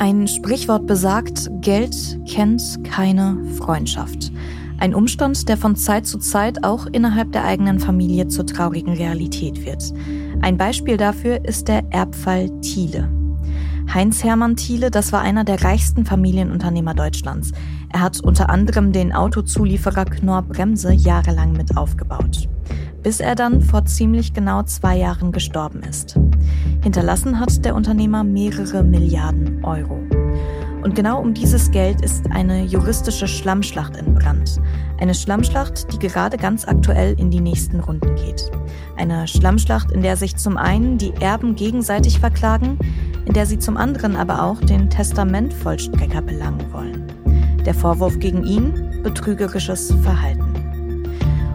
Ein Sprichwort besagt, Geld kennt keine Freundschaft. Ein Umstand, der von Zeit zu Zeit auch innerhalb der eigenen Familie zur traurigen Realität wird. Ein Beispiel dafür ist der Erbfall Thiele. Heinz Hermann Thiele, das war einer der reichsten Familienunternehmer Deutschlands. Er hat unter anderem den Autozulieferer Knorr Bremse jahrelang mit aufgebaut. Bis er dann vor ziemlich genau zwei Jahren gestorben ist. Hinterlassen hat der Unternehmer mehrere Milliarden Euro. Und genau um dieses Geld ist eine juristische Schlammschlacht entbrannt. Eine Schlammschlacht, die gerade ganz aktuell in die nächsten Runden geht. Eine Schlammschlacht, in der sich zum einen die Erben gegenseitig verklagen, in der sie zum anderen aber auch den Testamentvollstrecker belangen wollen. Der Vorwurf gegen ihn? Betrügerisches Verhalten.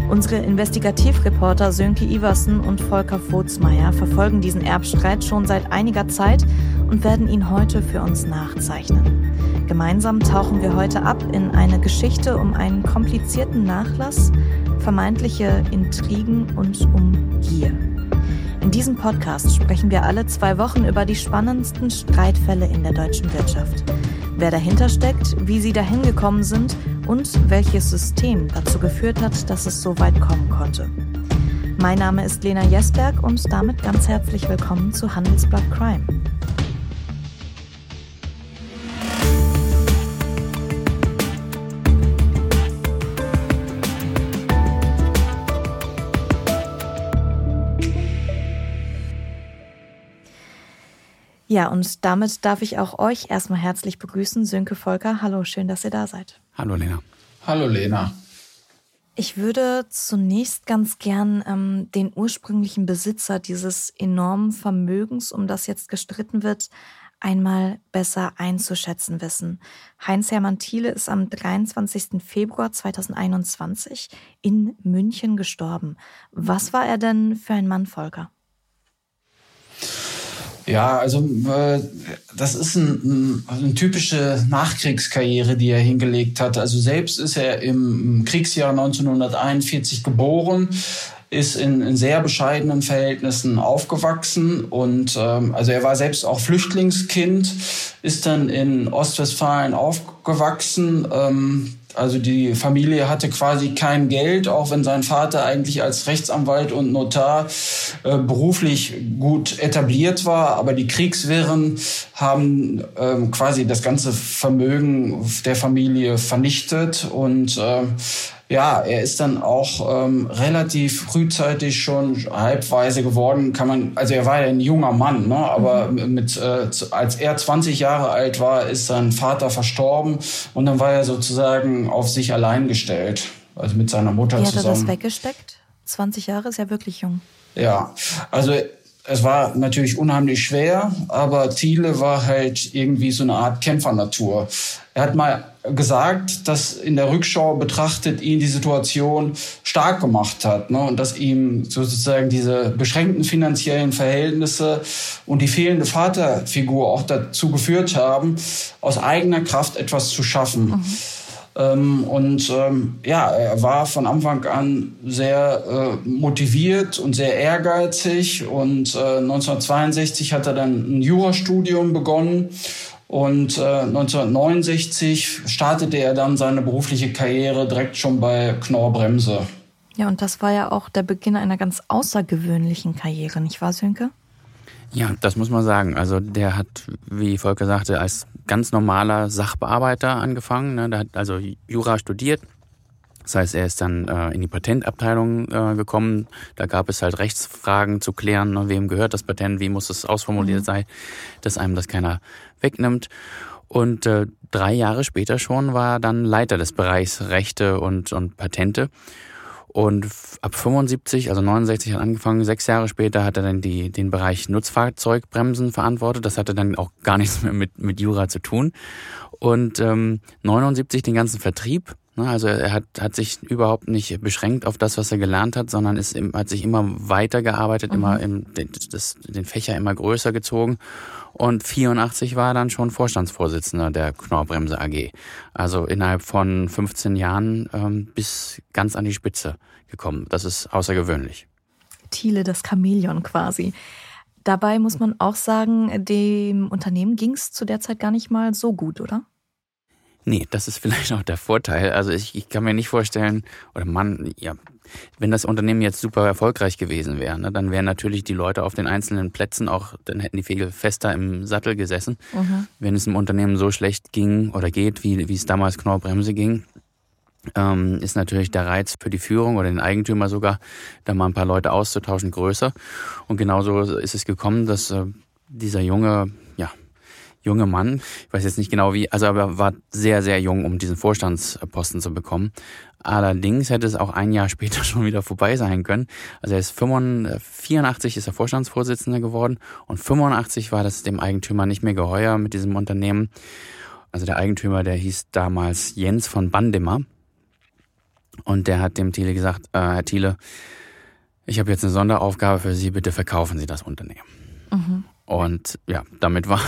Unsere Investigativreporter Sönke Iversen und Volker Vogtsmeier verfolgen diesen Erbstreit schon seit einiger Zeit und werden ihn heute für uns nachzeichnen. Gemeinsam tauchen wir heute ab in eine Geschichte um einen komplizierten Nachlass, vermeintliche Intrigen und um Gier. In diesem Podcast sprechen wir alle zwei Wochen über die spannendsten Streitfälle in der deutschen Wirtschaft. Wer dahinter steckt, wie sie dahin gekommen sind und welches System dazu geführt hat, dass es so weit kommen konnte. Mein Name ist Lena Jesberg und damit ganz herzlich willkommen zu Handelsblatt Crime. Ja, und damit darf ich auch euch erstmal herzlich begrüßen. Sönke Volker, hallo, schön, dass ihr da seid. Hallo Lena. Hallo Lena. Ich würde zunächst ganz gern ähm, den ursprünglichen Besitzer dieses enormen Vermögens, um das jetzt gestritten wird, einmal besser einzuschätzen wissen. Heinz-Hermann Thiele ist am 23. Februar 2021 in München gestorben. Was war er denn für ein Mann, Volker? Ja, also äh, das ist ein, ein, eine typische Nachkriegskarriere, die er hingelegt hat. Also selbst ist er im Kriegsjahr 1941 geboren, ist in, in sehr bescheidenen Verhältnissen aufgewachsen und ähm, also er war selbst auch Flüchtlingskind, ist dann in Ostwestfalen aufgewachsen. Ähm, also die Familie hatte quasi kein Geld, auch wenn sein Vater eigentlich als Rechtsanwalt und Notar äh, beruflich gut etabliert war. Aber die Kriegswirren haben ähm, quasi das ganze Vermögen der Familie vernichtet und äh, ja, er ist dann auch ähm, relativ frühzeitig schon halbweise geworden, kann man, also er war ja ein junger Mann, ne? aber mhm. mit, äh, als er 20 Jahre alt war, ist sein Vater verstorben und dann war er sozusagen auf sich allein gestellt, also mit seiner Mutter Wie zusammen. Hat er das weggesteckt? 20 Jahre ist ja wirklich jung. Ja, also es war natürlich unheimlich schwer, aber Thiele war halt irgendwie so eine Art Kämpfernatur. Er hat mal gesagt, dass in der Rückschau betrachtet ihn die Situation stark gemacht hat ne? und dass ihm sozusagen diese beschränkten finanziellen Verhältnisse und die fehlende Vaterfigur auch dazu geführt haben, aus eigener Kraft etwas zu schaffen. Mhm. Ähm, und ähm, ja, er war von Anfang an sehr äh, motiviert und sehr ehrgeizig. Und äh, 1962 hat er dann ein Jurastudium begonnen. Und äh, 1969 startete er dann seine berufliche Karriere direkt schon bei Knorr Bremse. Ja, und das war ja auch der Beginn einer ganz außergewöhnlichen Karriere, nicht wahr, Sönke? Ja, das muss man sagen. Also der hat, wie Volker sagte, als ganz normaler Sachbearbeiter angefangen. Ne? Der hat also Jura studiert. Das heißt, er ist dann äh, in die Patentabteilung äh, gekommen. Da gab es halt Rechtsfragen zu klären, ne? wem gehört das Patent, wie muss es ausformuliert mhm. sein, dass einem das keiner wegnimmt. Und äh, drei Jahre später schon war er dann Leiter des Bereichs Rechte und, und Patente. Und ab 75, also 69 hat angefangen, sechs Jahre später hat er dann die, den Bereich Nutzfahrzeugbremsen verantwortet. Das hatte dann auch gar nichts mehr mit, mit Jura zu tun. Und ähm, 79 den ganzen Vertrieb. Ne, also er hat, hat sich überhaupt nicht beschränkt auf das, was er gelernt hat, sondern ist, hat sich immer weitergearbeitet, mhm. immer im, das, den Fächer immer größer gezogen. Und 84 war er dann schon Vorstandsvorsitzender der Knorrbremse AG. Also innerhalb von 15 Jahren ähm, bis ganz an die Spitze gekommen. Das ist außergewöhnlich. Thiele, das Chamäleon quasi. Dabei muss man auch sagen, dem Unternehmen ging es zu der Zeit gar nicht mal so gut, oder? Nee, das ist vielleicht auch der Vorteil. Also ich, ich kann mir nicht vorstellen, oder man, ja, wenn das Unternehmen jetzt super erfolgreich gewesen wäre, ne, dann wären natürlich die Leute auf den einzelnen Plätzen auch, dann hätten die viel fester im Sattel gesessen. Mhm. Wenn es im Unternehmen so schlecht ging oder geht, wie, wie es damals Knorr-Bremse ging, ähm, ist natürlich der Reiz für die Führung oder den Eigentümer sogar, da mal ein paar Leute auszutauschen, größer. Und genauso ist es gekommen, dass äh, dieser junge, junge Mann, ich weiß jetzt nicht genau wie, also aber war sehr, sehr jung, um diesen Vorstandsposten zu bekommen. Allerdings hätte es auch ein Jahr später schon wieder vorbei sein können. Also er ist 84 ist er Vorstandsvorsitzender geworden und 85 war das dem Eigentümer nicht mehr geheuer mit diesem Unternehmen. Also der Eigentümer, der hieß damals Jens von Bandemer. Und der hat dem Thiele gesagt, äh, Herr Thiele, ich habe jetzt eine Sonderaufgabe für Sie, bitte verkaufen Sie das Unternehmen. Mhm. Und ja, damit war,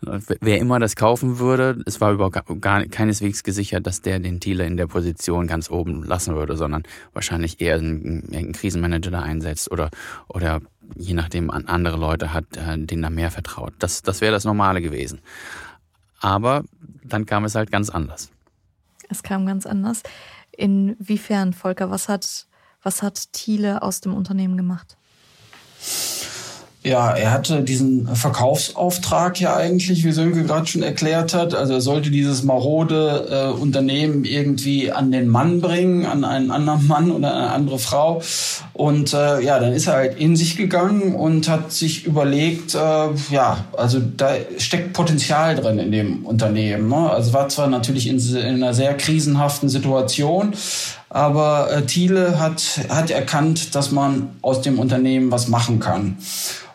wer immer das kaufen würde, es war überhaupt gar, keineswegs gesichert, dass der den Thiele in der Position ganz oben lassen würde, sondern wahrscheinlich eher einen, einen Krisenmanager da einsetzt oder, oder je nachdem an andere Leute hat, äh, denen da mehr vertraut. Das, das wäre das Normale gewesen. Aber dann kam es halt ganz anders. Es kam ganz anders. Inwiefern, Volker, was hat, was hat Thiele aus dem Unternehmen gemacht? Ja, er hatte diesen Verkaufsauftrag ja eigentlich, wie Sönke gerade schon erklärt hat. Also er sollte dieses marode äh, Unternehmen irgendwie an den Mann bringen, an einen anderen Mann oder eine andere Frau. Und äh, ja, dann ist er halt in sich gegangen und hat sich überlegt, äh, ja, also da steckt Potenzial drin in dem Unternehmen. Ne? Also war zwar natürlich in, in einer sehr krisenhaften Situation, aber äh, Thiele hat, hat erkannt, dass man aus dem Unternehmen was machen kann.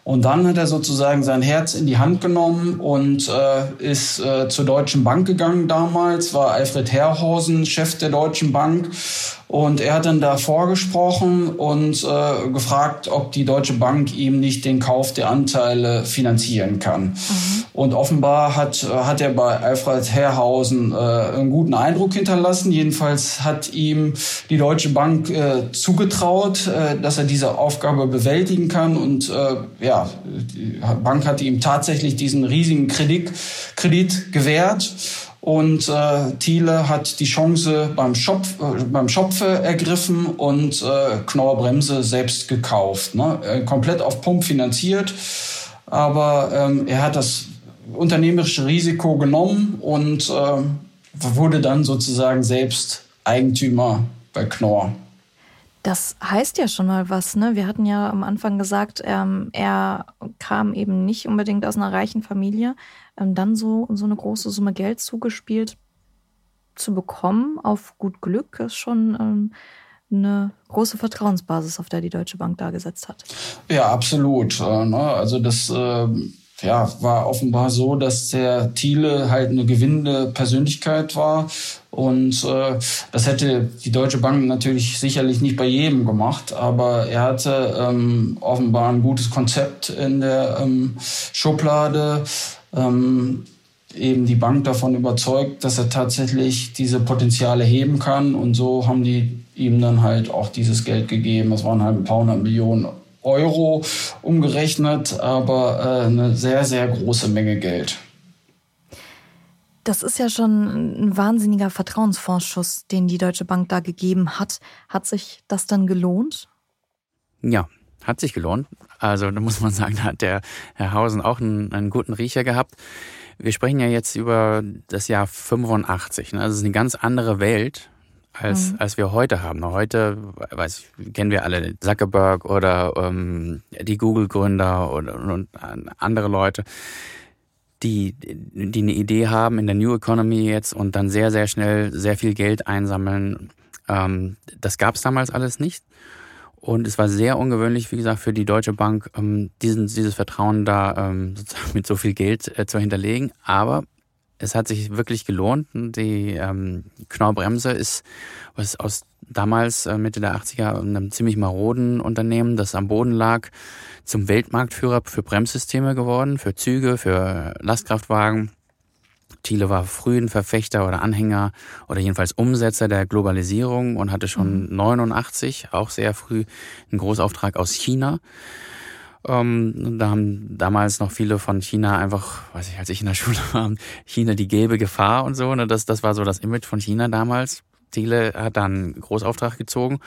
Und dann hat er sozusagen sein Herz in die Hand genommen und äh, ist äh, zur Deutschen Bank gegangen damals, war Alfred Herrhausen Chef der Deutschen Bank und er hat dann da vorgesprochen und äh, gefragt, ob die Deutsche Bank ihm nicht den Kauf der Anteile finanzieren kann. Mhm. Und offenbar hat, hat er bei Alfred Herrhausen äh, einen guten Eindruck hinterlassen. Jedenfalls hat ihm die Deutsche Bank äh, zugetraut, äh, dass er diese Aufgabe bewältigen kann. Und äh, ja, die Bank hat ihm tatsächlich diesen riesigen Kredit, Kredit gewährt. Und äh, Thiele hat die Chance beim, Schopf, äh, beim Schopfe ergriffen und äh, Knorr Bremse selbst gekauft. Ne? Äh, komplett auf Pump finanziert. Aber ähm, er hat das unternehmerische Risiko genommen und äh, wurde dann sozusagen selbst Eigentümer bei Knorr. Das heißt ja schon mal was, ne? Wir hatten ja am Anfang gesagt, ähm, er kam eben nicht unbedingt aus einer reichen Familie. Ähm, dann so, so eine große Summe Geld zugespielt zu bekommen, auf gut Glück, ist schon ähm, eine große Vertrauensbasis, auf der die Deutsche Bank da gesetzt hat. Ja, absolut. Äh, ne? Also das äh, ja, war offenbar so, dass der Thiele halt eine gewinnende Persönlichkeit war. Und äh, das hätte die Deutsche Bank natürlich sicherlich nicht bei jedem gemacht, aber er hatte ähm, offenbar ein gutes Konzept in der ähm, Schublade. Ähm, eben die Bank davon überzeugt, dass er tatsächlich diese Potenziale heben kann. Und so haben die ihm dann halt auch dieses Geld gegeben. Das waren halt ein paar hundert Millionen Euro umgerechnet, aber äh, eine sehr, sehr große Menge Geld. Das ist ja schon ein wahnsinniger Vertrauensvorschuss, den die Deutsche Bank da gegeben hat. Hat sich das dann gelohnt? Ja, hat sich gelohnt. Also da muss man sagen, da hat der Herr Hausen auch einen, einen guten Riecher gehabt. Wir sprechen ja jetzt über das Jahr 85. Ne? Also es ist eine ganz andere Welt, als, mhm. als wir heute haben. Heute weiß, kennen wir alle Zuckerberg oder ähm, die Google-Gründer und, und andere Leute, die, die eine Idee haben in der New Economy jetzt und dann sehr, sehr schnell sehr viel Geld einsammeln. Ähm, das gab es damals alles nicht. Und es war sehr ungewöhnlich, wie gesagt, für die Deutsche Bank, ähm, diesen, dieses Vertrauen da ähm, mit so viel Geld äh, zu hinterlegen. Aber es hat sich wirklich gelohnt. Die ähm, Knorr-Bremse ist was aus damals äh, Mitte der 80er einem ziemlich maroden Unternehmen, das am Boden lag, zum Weltmarktführer für Bremssysteme geworden, für Züge, für Lastkraftwagen. Thiele war früh ein Verfechter oder Anhänger oder jedenfalls Umsetzer der Globalisierung und hatte schon mhm. 89, auch sehr früh, einen Großauftrag aus China Ähm, da haben damals noch viele von China einfach, weiß ich, als ich in der Schule war, China die gelbe Gefahr und so. Ne? Das, das war so das Image von China damals. Thiele hat dann einen Großauftrag gezogen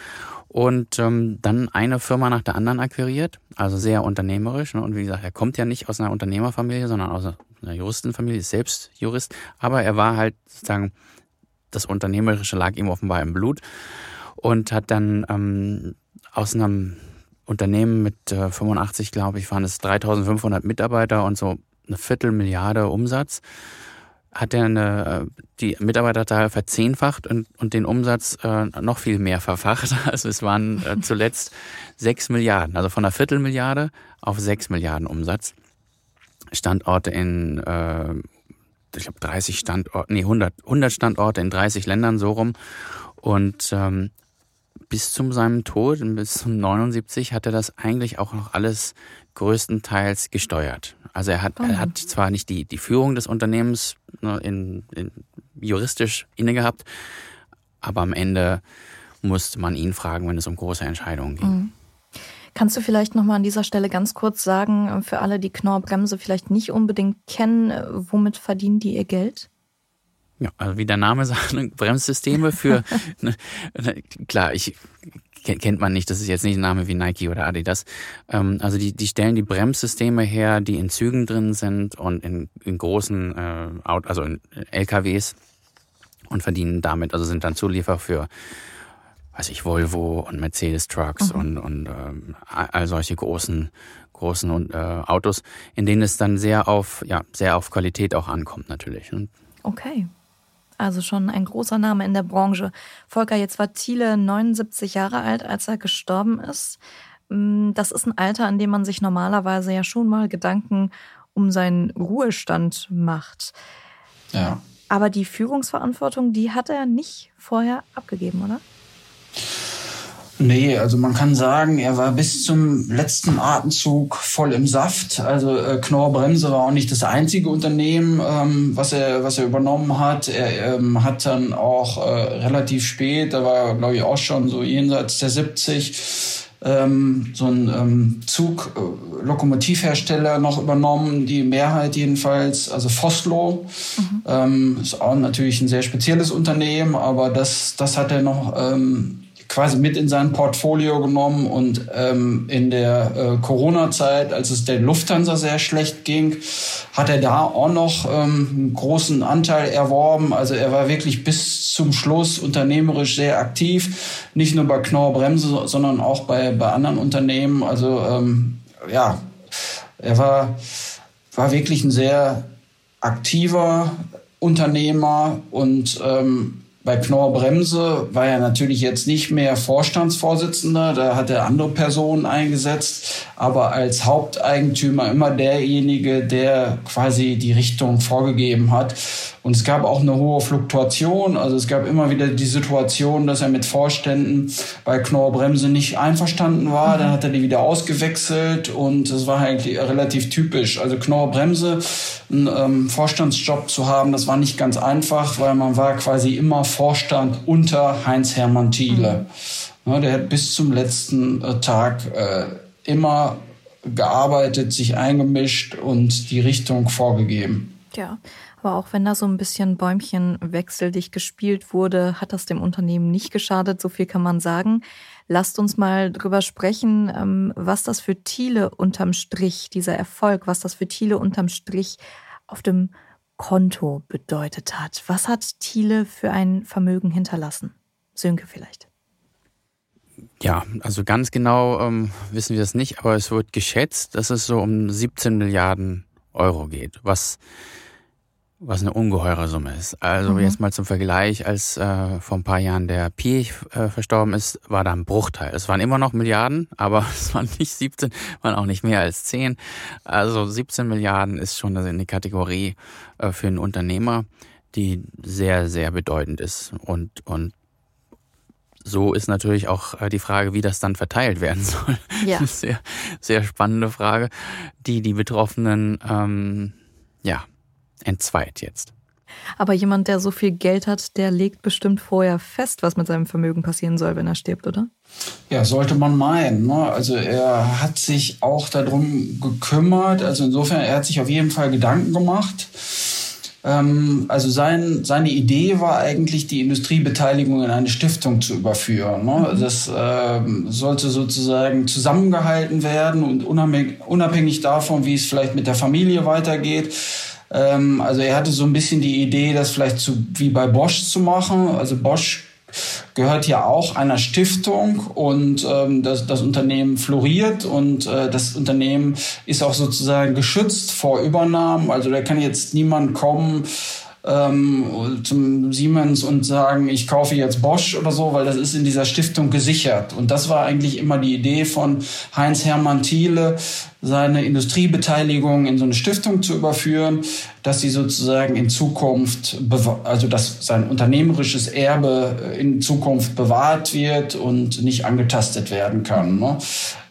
und ähm, dann eine Firma nach der anderen akquiriert, also sehr unternehmerisch. Ne? Und wie gesagt, er kommt ja nicht aus einer Unternehmerfamilie, sondern aus einer Juristenfamilie, ist selbst Jurist, aber er war halt sozusagen, das Unternehmerische lag ihm offenbar im Blut und hat dann ähm, aus einem Unternehmen mit äh, 85, glaube ich, waren es 3500 Mitarbeiter und so eine Viertelmilliarde Umsatz, hat er eine, äh, die Mitarbeiterzahl verzehnfacht und, und den Umsatz äh, noch viel mehr verfacht. Also es waren äh, zuletzt sechs Milliarden, also von einer Viertelmilliarde auf sechs Milliarden Umsatz. Standorte in, äh, ich glaube 30 Standorte, nee 100, 100 Standorte in 30 Ländern so rum und ähm, bis zu seinem Tod, bis zum 79, hat er das eigentlich auch noch alles größtenteils gesteuert. Also er hat, oh. er hat zwar nicht die, die Führung des Unternehmens ne, in, in, juristisch inne gehabt, aber am Ende musste man ihn fragen, wenn es um große Entscheidungen ging. Mhm. Kannst du vielleicht nochmal an dieser Stelle ganz kurz sagen, äh, für alle, die Knorr-Bremse vielleicht nicht unbedingt kennen, äh, womit verdienen die ihr Geld? Ja, also wie der Name sagt, ne, Bremssysteme für, ne, ne, klar, ich kennt man nicht, das ist jetzt nicht ein Name wie Nike oder Adidas. Ähm, also die, die stellen die Bremssysteme her, die in Zügen drin sind und in, in großen, äh, also in LKWs und verdienen damit, also sind dann Zulieferer für, weiß ich, Volvo und Mercedes Trucks mhm. und, und ähm, all solche großen, großen und, äh, Autos, in denen es dann sehr auf, ja, sehr auf Qualität auch ankommt natürlich. Okay. Also schon ein großer Name in der Branche. Volker, jetzt war Thiele 79 Jahre alt, als er gestorben ist. Mm, das ist ein Alter, an dem man sich normalerweise ja schon mal Gedanken um seinen Ruhestand macht. Ja. Aber die Führungsverantwortung, die hat er nicht vorher abgegeben, oder? Nee, also man kann sagen, er war bis zum letzten Atemzug voll im Saft. Also äh, Knorr Bremse war auch nicht das einzige Unternehmen, ähm, was er was er übernommen hat. Er ähm, hat dann auch äh, relativ spät, da war glaube ich auch schon so jenseits der 70 ähm, so ein ähm, Zug äh, Lokomotivhersteller noch übernommen, die Mehrheit jedenfalls, also Foslo. Mhm. Ähm, ist auch natürlich ein sehr spezielles Unternehmen, aber das das hat er noch ähm, quasi mit in sein Portfolio genommen und ähm, in der äh, Corona-Zeit, als es der Lufthansa sehr schlecht ging, hat er da auch noch ähm, einen großen Anteil erworben. Also er war wirklich bis zum Schluss unternehmerisch sehr aktiv, nicht nur bei Knorr Bremse, sondern auch bei, bei anderen Unternehmen. Also ähm, ja, er war, war wirklich ein sehr aktiver Unternehmer und ähm, bei Knorr Bremse war er natürlich jetzt nicht mehr Vorstandsvorsitzender, da hat er andere Personen eingesetzt, aber als Haupteigentümer immer derjenige, der quasi die Richtung vorgegeben hat. Und es gab auch eine hohe Fluktuation. Also es gab immer wieder die Situation, dass er mit Vorständen bei Knorr Bremse nicht einverstanden war. Dann hat er die wieder ausgewechselt und das war eigentlich relativ typisch. Also Knorr Bremse, einen ähm, Vorstandsjob zu haben, das war nicht ganz einfach, weil man war quasi immer Vorstand unter Heinz-Hermann Thiele. Mhm. Der hat bis zum letzten äh, Tag äh, immer gearbeitet, sich eingemischt und die Richtung vorgegeben. Ja, aber auch wenn da so ein bisschen Bäumchen wechseldig gespielt wurde, hat das dem Unternehmen nicht geschadet. So viel kann man sagen. Lasst uns mal drüber sprechen, ähm, was das für Thiele unterm Strich, dieser Erfolg, was das für Thiele unterm Strich auf dem Konto bedeutet hat. Was hat Thiele für ein Vermögen hinterlassen? Sönke vielleicht. Ja, also ganz genau ähm, wissen wir es nicht, aber es wird geschätzt, dass es so um 17 Milliarden Euro geht, was was eine ungeheure Summe ist. Also mhm. jetzt mal zum Vergleich, als äh, vor ein paar Jahren der Piech äh, verstorben ist, war da ein Bruchteil. Es waren immer noch Milliarden, aber es waren nicht 17, waren auch nicht mehr als 10. Also 17 Milliarden ist schon eine Kategorie äh, für einen Unternehmer, die sehr, sehr bedeutend ist. Und, und so ist natürlich auch äh, die Frage, wie das dann verteilt werden soll. Ja. Eine sehr, sehr spannende Frage, die die Betroffenen ähm, ja entzweit jetzt. Aber jemand, der so viel Geld hat, der legt bestimmt vorher fest, was mit seinem Vermögen passieren soll, wenn er stirbt, oder? Ja, sollte man meinen. Ne? Also er hat sich auch darum gekümmert. Also insofern, er hat sich auf jeden Fall Gedanken gemacht. Ähm, also sein, seine Idee war eigentlich, die Industriebeteiligung in eine Stiftung zu überführen. Ne? Mhm. Das ähm, sollte sozusagen zusammengehalten werden und unabhängig, unabhängig davon, wie es vielleicht mit der Familie weitergeht, ähm, also er hatte so ein bisschen die Idee, das vielleicht zu, wie bei Bosch zu machen. Also Bosch gehört ja auch einer Stiftung und ähm, das, das Unternehmen floriert und äh, das Unternehmen ist auch sozusagen geschützt vor Übernahmen. Also da kann jetzt niemand kommen ähm, zum Siemens und sagen, ich kaufe jetzt Bosch oder so, weil das ist in dieser Stiftung gesichert. Und das war eigentlich immer die Idee von Heinz-Hermann Thiele, seine Industriebeteiligung in so eine Stiftung zu überführen, dass sie sozusagen in Zukunft, also dass sein unternehmerisches Erbe in Zukunft bewahrt wird und nicht angetastet werden kann. Ne?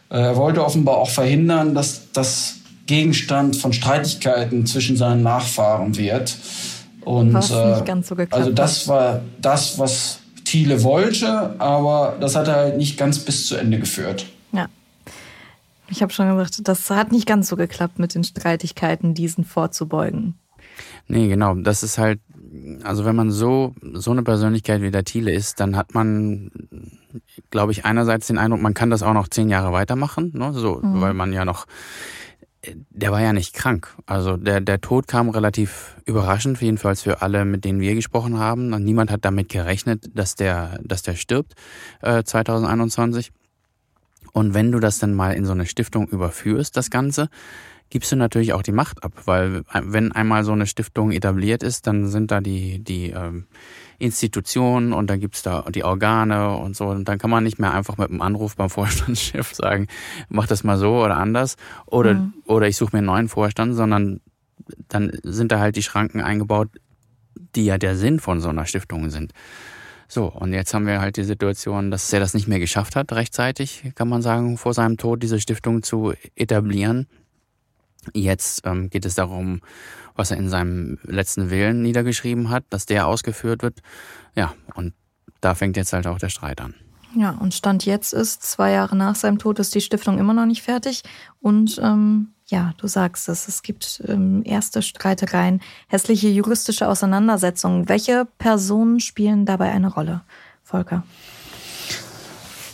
Er wollte offenbar auch verhindern, dass das Gegenstand von Streitigkeiten zwischen seinen Nachfahren wird. Und was nicht äh, ganz so geklappt also das war das, was Thiele wollte, aber das hat er halt nicht ganz bis zu Ende geführt. Ja. Ich habe schon gesagt, das hat nicht ganz so geklappt mit den Streitigkeiten, diesen vorzubeugen. Nee, genau. Das ist halt, also wenn man so, so eine Persönlichkeit wie der Thiele ist, dann hat man, glaube ich, einerseits den Eindruck, man kann das auch noch zehn Jahre weitermachen, ne? so, mhm. weil man ja noch der war ja nicht krank. Also der, der Tod kam relativ überraschend, jedenfalls für alle, mit denen wir gesprochen haben. Niemand hat damit gerechnet, dass der, dass der stirbt äh, 2021. Und wenn du das dann mal in so eine Stiftung überführst, das Ganze, gibst du natürlich auch die Macht ab, weil wenn einmal so eine Stiftung etabliert ist, dann sind da die, die ähm, Institutionen und dann gibt's da die Organe und so. Und dann kann man nicht mehr einfach mit einem Anruf beim Vorstandschef sagen, mach das mal so oder anders oder, mhm. oder ich suche mir einen neuen Vorstand, sondern dann sind da halt die Schranken eingebaut, die ja der Sinn von so einer Stiftung sind. So, und jetzt haben wir halt die Situation, dass er das nicht mehr geschafft hat, rechtzeitig, kann man sagen, vor seinem Tod diese Stiftung zu etablieren. Jetzt ähm, geht es darum, was er in seinem letzten Willen niedergeschrieben hat, dass der ausgeführt wird. Ja, und da fängt jetzt halt auch der Streit an. Ja, und Stand jetzt ist, zwei Jahre nach seinem Tod ist die Stiftung immer noch nicht fertig. Und ähm, ja, du sagst es, es gibt ähm, erste Streitereien, hässliche juristische Auseinandersetzungen. Welche Personen spielen dabei eine Rolle, Volker?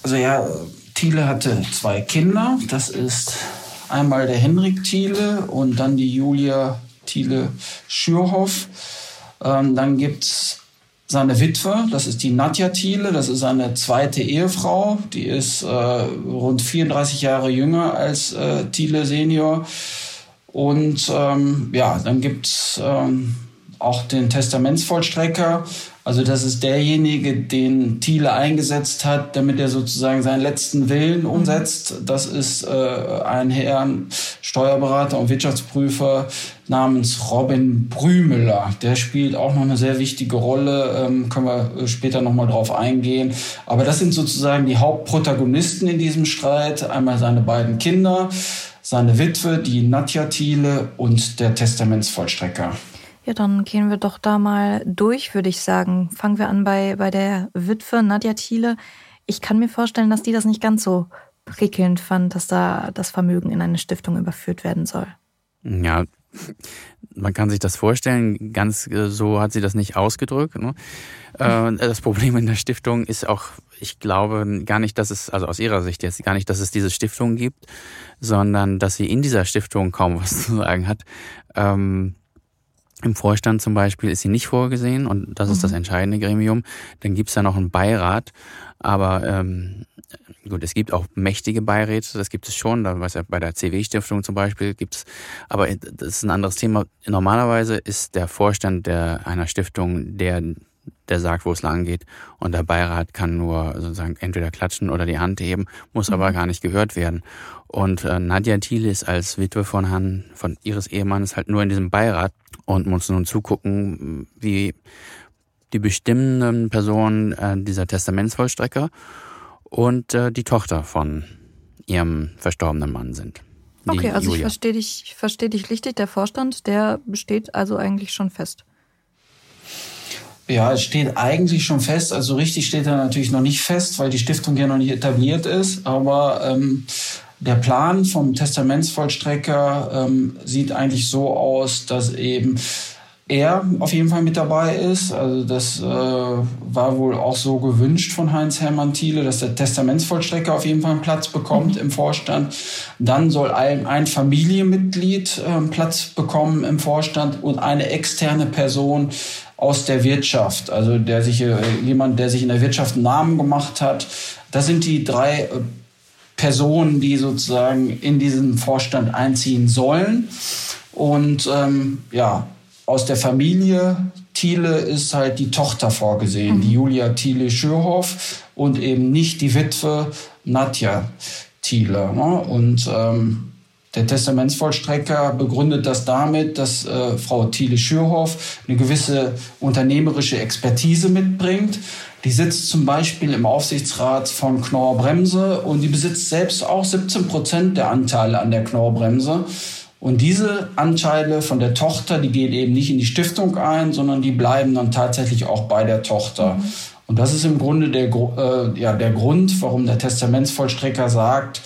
Also ja, Thiele hatte zwei Kinder. Das ist einmal der Henrik Thiele und dann die Julia Thiele Schürhoff. Ähm, dann es seine Witwe, das ist die Nadja Thiele, das ist seine zweite Ehefrau, die ist äh, rund 34 Jahre jünger als äh, Thiele Senior. Und ähm, ja, dann gibt's ähm, auch den Testamentsvollstrecker. Also das ist derjenige, den Thiele eingesetzt hat, damit er sozusagen seinen letzten Willen umsetzt. Das ist äh, ein Herr, Steuerberater und Wirtschaftsprüfer namens Robin Brümüller. Der spielt auch noch eine sehr wichtige Rolle, ähm, können wir später nochmal drauf eingehen. Aber das sind sozusagen die Hauptprotagonisten in diesem Streit. Einmal seine beiden Kinder, seine Witwe, die Nadja Thiele und der Testamentsvollstrecker. Ja, dann gehen wir doch da mal durch, würde ich sagen. Fangen wir an bei, bei der Witwe Nadja Thiele. Ich kann mir vorstellen, dass die das nicht ganz so prickelnd fand, dass da das Vermögen in eine Stiftung überführt werden soll. Ja, man kann sich das vorstellen, ganz äh, so hat sie das nicht ausgedrückt. Ne? Äh, das Problem in der Stiftung ist auch, ich glaube gar nicht, dass es, also aus ihrer Sicht jetzt gar nicht, dass es diese Stiftung gibt, sondern dass sie in dieser Stiftung kaum was zu sagen hat. Ähm, im Vorstand zum Beispiel ist sie nicht vorgesehen und das ist mhm. das entscheidende Gremium. Dann gibt's da noch einen Beirat, aber ähm, gut, es gibt auch mächtige Beiräte, das gibt es schon, da weiß ja bei der CW-Stiftung zum Beispiel gibt's, aber das ist ein anderes Thema. Normalerweise ist der Vorstand der einer Stiftung der der sagt, wo es lang geht. Und der Beirat kann nur sozusagen entweder klatschen oder die Hand heben, muss mhm. aber gar nicht gehört werden. Und äh, Nadja Thiele ist als Witwe von Herrn, von ihres Ehemannes halt nur in diesem Beirat und muss nun zugucken, wie die bestimmenden Personen äh, dieser Testamentsvollstrecker und äh, die Tochter von ihrem verstorbenen Mann sind. Okay, also Julia. ich verstehe dich, ich verstehe dich richtig. Der Vorstand, der besteht also eigentlich schon fest. Ja, es steht eigentlich schon fest. Also richtig steht er natürlich noch nicht fest, weil die Stiftung ja noch nicht etabliert ist. Aber ähm, der Plan vom Testamentsvollstrecker ähm, sieht eigentlich so aus, dass eben er auf jeden Fall mit dabei ist. Also das äh, war wohl auch so gewünscht von Heinz Hermann Thiele, dass der Testamentsvollstrecker auf jeden Fall einen Platz bekommt im Vorstand. Dann soll ein, ein Familienmitglied äh, Platz bekommen im Vorstand und eine externe Person aus der Wirtschaft, also der sich äh, jemand, der sich in der Wirtschaft einen Namen gemacht hat. Das sind die drei äh, Personen, die sozusagen in diesen Vorstand einziehen sollen. Und ähm, ja, aus der Familie Thiele ist halt die Tochter vorgesehen, mhm. die Julia Thiele Schürhoff und eben nicht die Witwe Nadja Thiele. Ne? Und ähm, der Testamentsvollstrecker begründet das damit, dass äh, Frau Thiele Schürhoff eine gewisse unternehmerische Expertise mitbringt. Die sitzt zum Beispiel im Aufsichtsrat von Knorr Bremse und die besitzt selbst auch 17 Prozent der Anteile an der Knorr Bremse. Und diese Anteile von der Tochter, die gehen eben nicht in die Stiftung ein, sondern die bleiben dann tatsächlich auch bei der Tochter. Mhm. Und das ist im Grunde der, äh, ja, der Grund, warum der Testamentsvollstrecker sagt,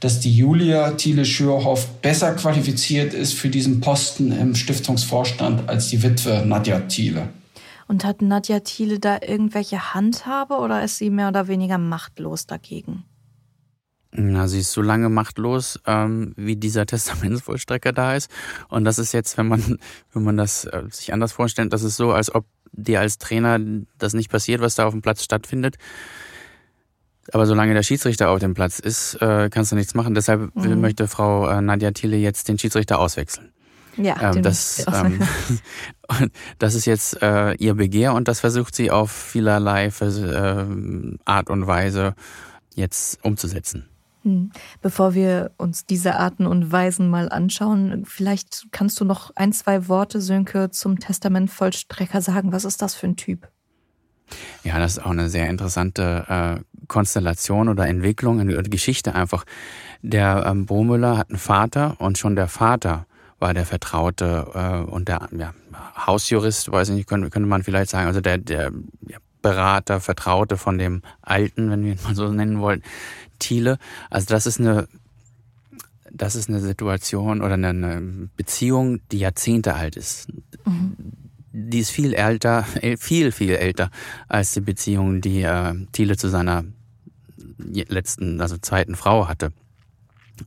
dass die Julia Thiele Schürhoff besser qualifiziert ist für diesen Posten im Stiftungsvorstand als die Witwe Nadja Thiele. Und hat Nadja Thiele da irgendwelche Handhabe oder ist sie mehr oder weniger machtlos dagegen? Na, sie ist so lange machtlos, ähm, wie dieser Testamentsvollstrecker da ist. Und das ist jetzt, wenn man, wenn man das äh, sich anders vorstellt, das ist so, als ob dir als Trainer das nicht passiert, was da auf dem Platz stattfindet. Aber solange der Schiedsrichter auf dem Platz ist, äh, kannst du nichts machen. Deshalb mhm. möchte Frau äh, Nadja Thiele jetzt den Schiedsrichter auswechseln. Ja, ähm, das, ähm, das ist jetzt äh, ihr Begehr und das versucht sie auf vielerlei äh, Art und Weise jetzt umzusetzen. Hm. Bevor wir uns diese Arten und Weisen mal anschauen, vielleicht kannst du noch ein, zwei Worte, Sönke, zum Testamentvollstrecker sagen. Was ist das für ein Typ? Ja, das ist auch eine sehr interessante äh, Konstellation oder Entwicklung, eine Geschichte einfach. Der ähm, Bromüller hat einen Vater und schon der Vater war der Vertraute äh, und der ja, Hausjurist, weiß ich nicht, könnte, könnte man vielleicht sagen, also der, der ja, Berater, Vertraute von dem Alten, wenn wir ihn mal so nennen wollen, Thiele. Also das ist eine, das ist eine Situation oder eine Beziehung, die Jahrzehnte alt ist. Mhm. Die ist viel älter, viel, viel älter als die Beziehung, die äh, Thiele zu seiner letzten, also zweiten Frau hatte.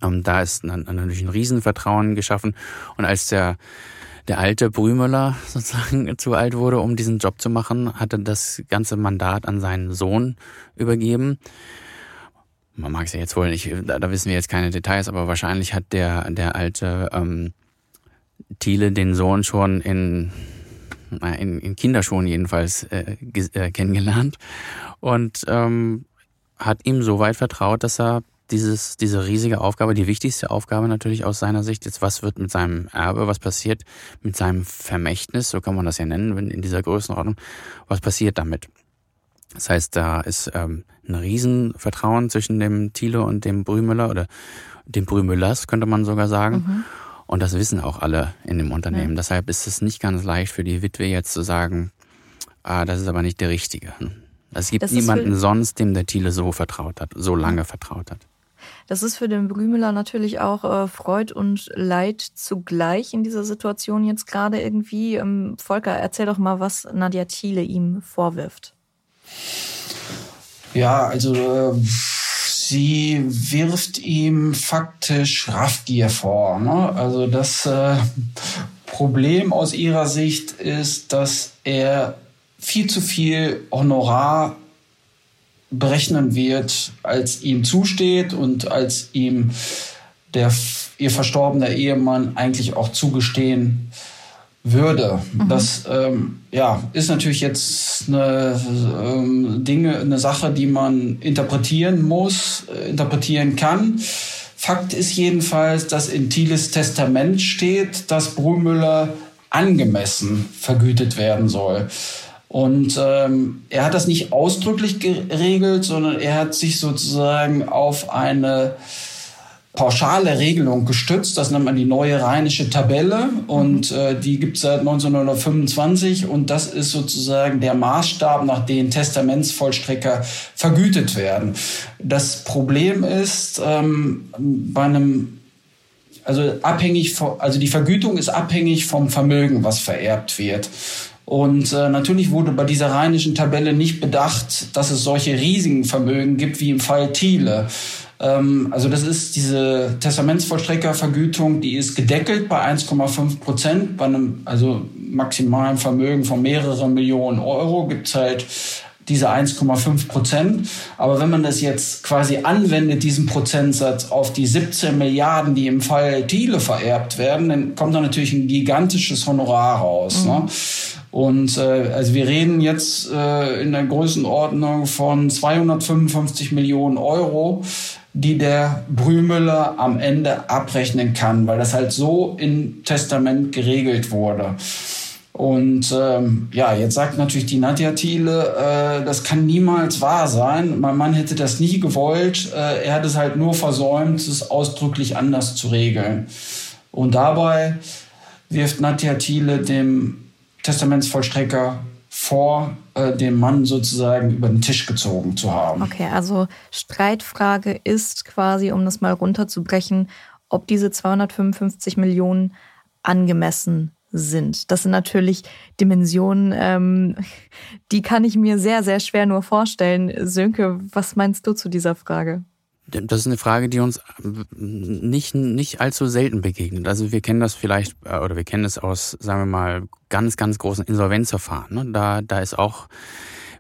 Ähm, da ist natürlich ein Riesenvertrauen geschaffen. Und als der, der alte Brümöller sozusagen zu alt wurde, um diesen Job zu machen, hatte das ganze Mandat an seinen Sohn übergeben man mag es ja jetzt wohl nicht, da, da, wissen wir jetzt keine Details, aber wahrscheinlich hat der, der alte ähm, Thiele den Sohn schon in, in, in Kinderschuhen jedenfalls äh, äh, kennengelernt und ähm, hat ihm so weit vertraut, dass er dieses, diese riesige Aufgabe, die wichtigste Aufgabe natürlich aus seiner Sicht, jetzt was wird mit seinem Erbe, was passiert mit seinem Vermächtnis, so kann man das ja nennen in dieser Größenordnung, was passiert damit? Das heißt, da ist ähm, ein Riesenvertrauen zwischen dem Thiele und dem Brümüller oder dem Brümüllers, könnte man sogar sagen. Mhm. Und das wissen auch alle in dem Unternehmen. Ja. Deshalb ist es nicht ganz leicht für die Witwe jetzt zu sagen, ah, das ist aber nicht der Richtige. Es gibt das niemanden sonst, dem der Thiele so vertraut hat, so lange vertraut hat. Das ist für den Brümüller natürlich auch äh, Freud und Leid zugleich in dieser Situation jetzt gerade irgendwie. Ähm, Volker, erzähl doch mal, was Nadja Thiele ihm vorwirft. Ja, also äh, sie wirft ihm faktisch Raffgier vor. Ne? Also das äh, Problem aus ihrer Sicht ist, dass er viel zu viel Honorar berechnen wird, als ihm zusteht und als ihm der ihr verstorbener Ehemann eigentlich auch zugestehen würde. Mhm. Das ähm, ja, ist natürlich jetzt eine ähm, Dinge, eine Sache, die man interpretieren muss, äh, interpretieren kann. Fakt ist jedenfalls, dass in Thieles Testament steht, dass Brühlmüller angemessen vergütet werden soll. Und ähm, er hat das nicht ausdrücklich geregelt, sondern er hat sich sozusagen auf eine pauschale Regelung gestützt. Das nennt man die neue rheinische Tabelle und äh, die gibt es seit 1925 und das ist sozusagen der Maßstab, nach dem Testamentsvollstrecker vergütet werden. Das Problem ist, ähm, bei einem also abhängig von, also die Vergütung ist abhängig vom Vermögen, was vererbt wird. Und äh, natürlich wurde bei dieser rheinischen Tabelle nicht bedacht, dass es solche riesigen Vermögen gibt wie im Fall Thiele. Ähm, also das ist diese Testamentsvollstreckervergütung, die ist gedeckelt bei 1,5 Prozent. Bei einem also maximalen Vermögen von mehreren Millionen Euro gibt's halt diese 1,5 Prozent. Aber wenn man das jetzt quasi anwendet, diesen Prozentsatz auf die 17 Milliarden, die im Fall Thiele vererbt werden, dann kommt da natürlich ein gigantisches Honorar raus. Ne? Mhm. Ne? Und äh, also wir reden jetzt äh, in der Größenordnung von 255 Millionen Euro, die der Brühmüller am Ende abrechnen kann, weil das halt so im Testament geregelt wurde. Und ähm, ja, jetzt sagt natürlich die Nadja Thiele, äh, das kann niemals wahr sein. Mein Mann hätte das nie gewollt. Äh, er hat es halt nur versäumt, es ausdrücklich anders zu regeln. Und dabei wirft Nadja Thiele dem Testamentsvollstrecker vor, äh, den Mann sozusagen über den Tisch gezogen zu haben. Okay, also Streitfrage ist quasi, um das mal runterzubrechen, ob diese 255 Millionen angemessen sind. Das sind natürlich Dimensionen, ähm, die kann ich mir sehr, sehr schwer nur vorstellen. Sönke, was meinst du zu dieser Frage? Das ist eine Frage, die uns nicht, nicht allzu selten begegnet. Also wir kennen das vielleicht, äh, oder wir kennen es aus, sagen wir mal, ganz, ganz großen Insolvenzverfahren. Ne? Da, da ist auch,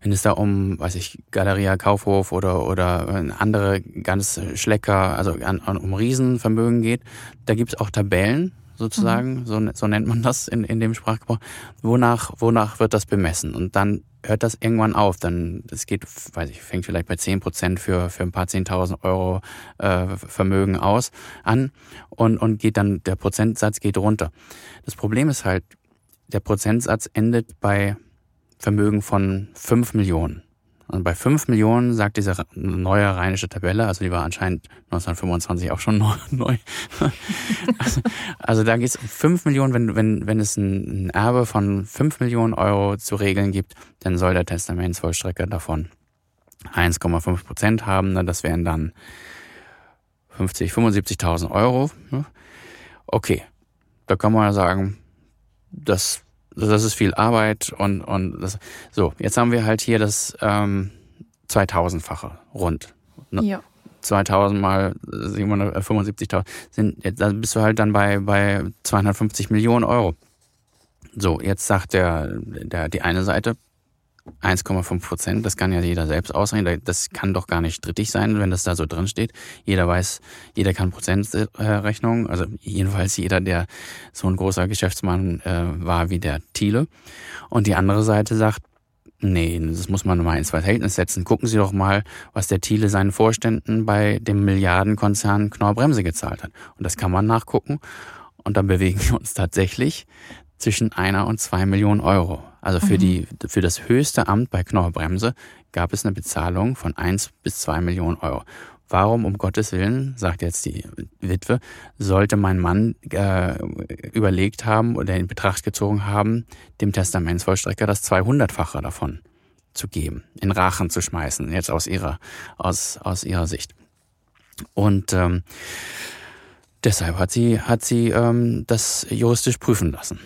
wenn es da um, weiß ich, Galeria Kaufhof oder, oder andere ganz Schlecker, also an, um Riesenvermögen geht, da gibt es auch Tabellen, sozusagen, mhm. so, so nennt man das in, in dem Sprachgebrauch. Wonach, wonach wird das bemessen? Und dann hört das irgendwann auf. Dann, es geht, weiß ich, fängt vielleicht bei zehn Prozent für, für ein paar zehntausend Euro äh, Vermögen aus an und, und geht dann, der Prozentsatz geht runter. Das Problem ist halt, der Prozentsatz endet bei Vermögen von fünf Millionen. Und bei 5 Millionen sagt diese neue rheinische Tabelle, also die war anscheinend 1925 auch schon neu. also, also da geht es um 5 Millionen, wenn, wenn, wenn es ein, Erbe von 5 Millionen Euro zu regeln gibt, dann soll der Testamentsvollstrecker davon 1,5 Prozent haben. Ne? Das wären dann 50, 75.000 Euro. Ne? Okay, da kann man ja sagen, das das ist viel Arbeit und, und das, so, jetzt haben wir halt hier das ähm, 2000-fache rund. Ne? Ja. 2000 mal 775.000 sind, da bist du halt dann bei, bei 250 Millionen Euro. So, jetzt sagt der, der, die eine Seite, 1,5 Prozent, das kann ja jeder selbst ausrechnen. Das kann doch gar nicht strittig sein, wenn das da so drin steht. Jeder weiß, jeder kann Prozentrechnung, also jedenfalls jeder, der so ein großer Geschäftsmann äh, war wie der Thiele. Und die andere Seite sagt, nee, das muss man mal ins Verhältnis setzen. Gucken Sie doch mal, was der Thiele seinen Vorständen bei dem Milliardenkonzern Knorr Bremse gezahlt hat. Und das kann man nachgucken. Und dann bewegen wir uns tatsächlich zwischen einer und zwei Millionen Euro. Also für, mhm. die, für das höchste Amt bei Knorrbremse gab es eine Bezahlung von eins bis zwei Millionen Euro. Warum, um Gottes Willen, sagt jetzt die Witwe, sollte mein Mann äh, überlegt haben oder in Betracht gezogen haben, dem Testamentsvollstrecker das 200-fache davon zu geben, in Rachen zu schmeißen, jetzt aus ihrer, aus, aus ihrer Sicht. Und ähm, deshalb hat sie, hat sie ähm, das juristisch prüfen lassen.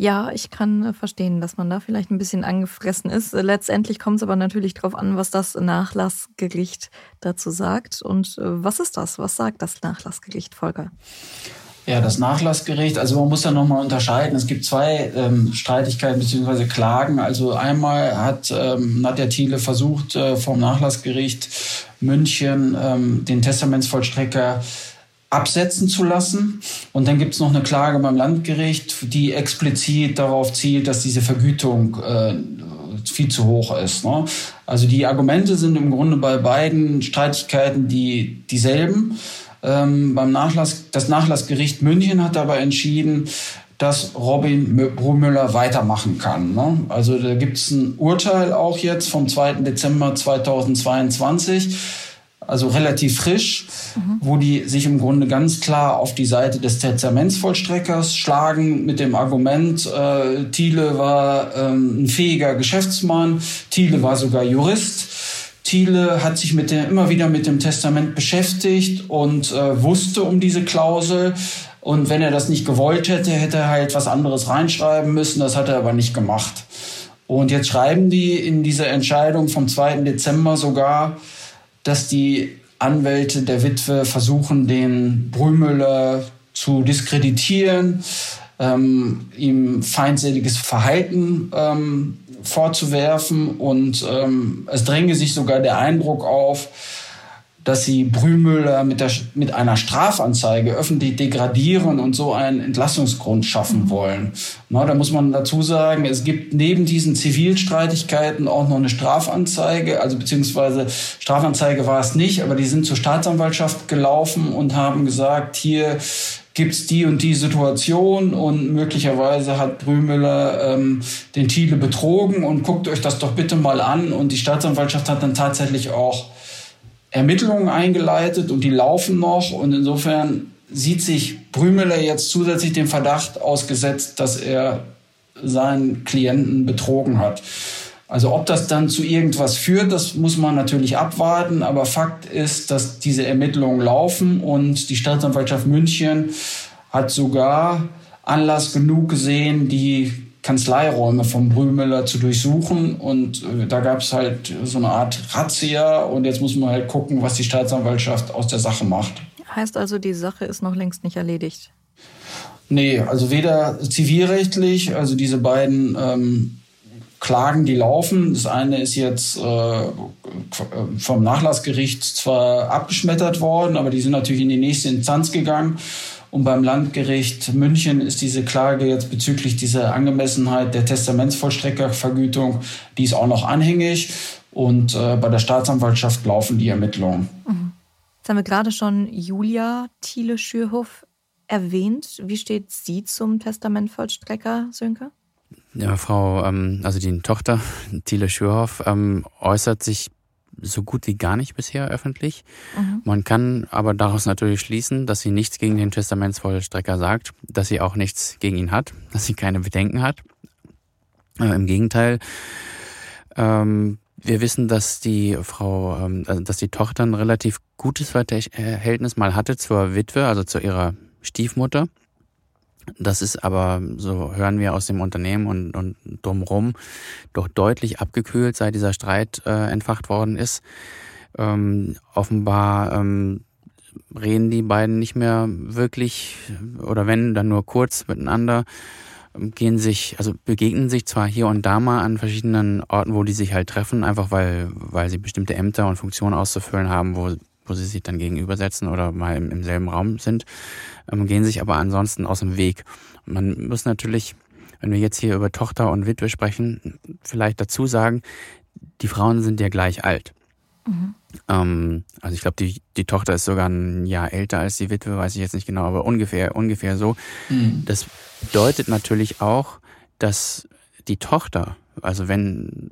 Ja, ich kann äh, verstehen, dass man da vielleicht ein bisschen angefressen ist. Äh, letztendlich kommt es aber natürlich darauf an, was das Nachlassgericht dazu sagt. Und äh, was ist das? Was sagt das Nachlassgericht, Volker? Ja, das Nachlassgericht, also man muss da nochmal unterscheiden. Es gibt zwei ähm, Streitigkeiten bzw. Klagen. Also einmal hat ähm, Nadja Thiele versucht, äh, vom Nachlassgericht München ähm, den Testamentsvollstrecker absetzen zu lassen. Und dann gibt es noch eine Klage beim Landgericht, die explizit darauf zielt, dass diese Vergütung äh, viel zu hoch ist. Ne? Also die Argumente sind im Grunde bei beiden Streitigkeiten die dieselben. Ähm, beim Nachlass, das Nachlassgericht München hat aber entschieden, dass Robin Brumüller weitermachen kann. Ne? Also da gibt es ein Urteil auch jetzt vom 2. Dezember 2022 also relativ frisch, mhm. wo die sich im Grunde ganz klar auf die Seite des Testamentsvollstreckers schlagen mit dem Argument, äh, Thiele war ähm, ein fähiger Geschäftsmann, Thiele war sogar Jurist. Thiele hat sich mit dem, immer wieder mit dem Testament beschäftigt und äh, wusste um diese Klausel. Und wenn er das nicht gewollt hätte, hätte er halt was anderes reinschreiben müssen. Das hat er aber nicht gemacht. Und jetzt schreiben die in dieser Entscheidung vom 2. Dezember sogar, dass die Anwälte der Witwe versuchen, den Brümmüller zu diskreditieren, ähm, ihm feindseliges Verhalten ähm, vorzuwerfen. Und ähm, es dränge sich sogar der Eindruck auf, dass sie Brühmüller mit, der, mit einer Strafanzeige öffentlich degradieren und so einen Entlassungsgrund schaffen mhm. wollen. Na, da muss man dazu sagen, es gibt neben diesen Zivilstreitigkeiten auch noch eine Strafanzeige, also beziehungsweise Strafanzeige war es nicht, aber die sind zur Staatsanwaltschaft gelaufen und haben gesagt, hier gibt's die und die Situation und möglicherweise hat Brühmüller ähm, den Thiele betrogen und guckt euch das doch bitte mal an. Und die Staatsanwaltschaft hat dann tatsächlich auch Ermittlungen eingeleitet und die laufen noch. Und insofern sieht sich Brümele jetzt zusätzlich dem Verdacht ausgesetzt, dass er seinen Klienten betrogen hat. Also ob das dann zu irgendwas führt, das muss man natürlich abwarten. Aber Fakt ist, dass diese Ermittlungen laufen und die Staatsanwaltschaft München hat sogar Anlass genug gesehen, die Kanzleiräume von Brühmüller zu durchsuchen. Und äh, da gab es halt so eine Art Razzia. Und jetzt muss man halt gucken, was die Staatsanwaltschaft aus der Sache macht. Heißt also, die Sache ist noch längst nicht erledigt? Nee, also weder zivilrechtlich, also diese beiden ähm, Klagen, die laufen. Das eine ist jetzt äh, vom Nachlassgericht zwar abgeschmettert worden, aber die sind natürlich in die nächste Instanz gegangen. Und beim Landgericht München ist diese Klage jetzt bezüglich dieser Angemessenheit der Testamentsvollstreckervergütung, die ist auch noch anhängig. Und äh, bei der Staatsanwaltschaft laufen die Ermittlungen. Mhm. Jetzt haben wir gerade schon Julia Thiele-Schürhoff erwähnt. Wie steht sie zum Testamentvollstrecker, Sönke? Ja, Frau, ähm, also die Tochter Thiele Schürhoff ähm, äußert sich so gut wie gar nicht bisher öffentlich. Mhm. Man kann aber daraus natürlich schließen, dass sie nichts gegen den Testamentsvollstrecker sagt, dass sie auch nichts gegen ihn hat, dass sie keine Bedenken hat. Äh, Im Gegenteil, ähm, wir wissen, dass die Frau, ähm, also dass die Tochter ein relativ gutes Verhältnis mal hatte zur Witwe, also zu ihrer Stiefmutter. Das ist aber, so hören wir aus dem Unternehmen und, und drumherum, doch deutlich abgekühlt, seit dieser Streit äh, entfacht worden ist. Ähm, offenbar ähm, reden die beiden nicht mehr wirklich, oder wenn, dann nur kurz miteinander, ähm, gehen sich, also begegnen sich zwar hier und da mal an verschiedenen Orten, wo die sich halt treffen, einfach weil, weil sie bestimmte Ämter und Funktionen auszufüllen haben, wo wo sie sich dann gegenübersetzen oder mal im, im selben Raum sind, ähm, gehen sich aber ansonsten aus dem Weg. man muss natürlich, wenn wir jetzt hier über Tochter und Witwe sprechen, vielleicht dazu sagen, die Frauen sind ja gleich alt. Mhm. Ähm, also ich glaube, die, die Tochter ist sogar ein Jahr älter als die Witwe, weiß ich jetzt nicht genau, aber ungefähr, ungefähr so. Mhm. Das bedeutet natürlich auch, dass die Tochter, also wenn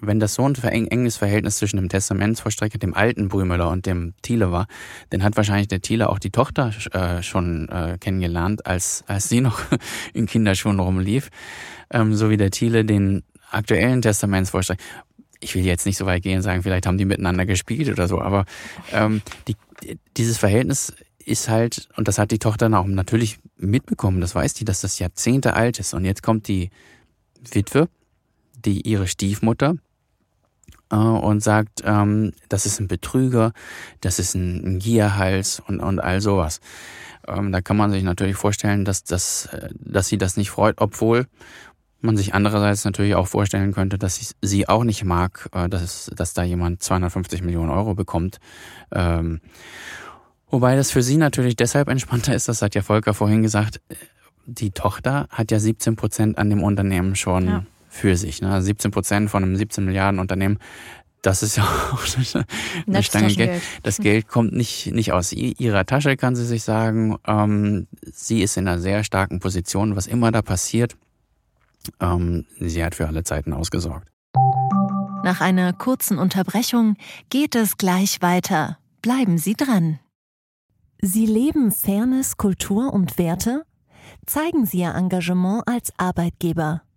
wenn das so ein enges Verhältnis zwischen dem Testamentsvollstrecker, dem alten Brümöller und dem Thiele war, dann hat wahrscheinlich der Thiele auch die Tochter äh, schon äh, kennengelernt, als, als sie noch in Kinderschuhen rumlief, ähm, so wie der Thiele den aktuellen Testamentsvollstrecker. Ich will jetzt nicht so weit gehen und sagen, vielleicht haben die miteinander gespielt oder so, aber ähm, die, dieses Verhältnis ist halt, und das hat die Tochter auch natürlich mitbekommen, das weiß die, dass das Jahrzehnte alt ist. Und jetzt kommt die Witwe, die ihre Stiefmutter äh, und sagt, ähm, das ist ein Betrüger, das ist ein, ein Gierhals und, und all sowas. Ähm, da kann man sich natürlich vorstellen, dass, dass, äh, dass sie das nicht freut, obwohl man sich andererseits natürlich auch vorstellen könnte, dass sie auch nicht mag, äh, dass, dass da jemand 250 Millionen Euro bekommt. Ähm, wobei das für sie natürlich deshalb entspannter ist, das hat ja Volker vorhin gesagt, die Tochter hat ja 17 Prozent an dem Unternehmen schon ja für sich. Ne? 17 also Prozent von einem 17 Milliarden Unternehmen, das ist ja auch eine Stange Geld. Das Geld kommt nicht, nicht aus ihrer Tasche, kann sie sich sagen. Ähm, sie ist in einer sehr starken Position, was immer da passiert. Ähm, sie hat für alle Zeiten ausgesorgt. Nach einer kurzen Unterbrechung geht es gleich weiter Bleiben Sie dran. Sie leben Fairness, Kultur und Werte? Zeigen Sie Ihr Engagement als Arbeitgeber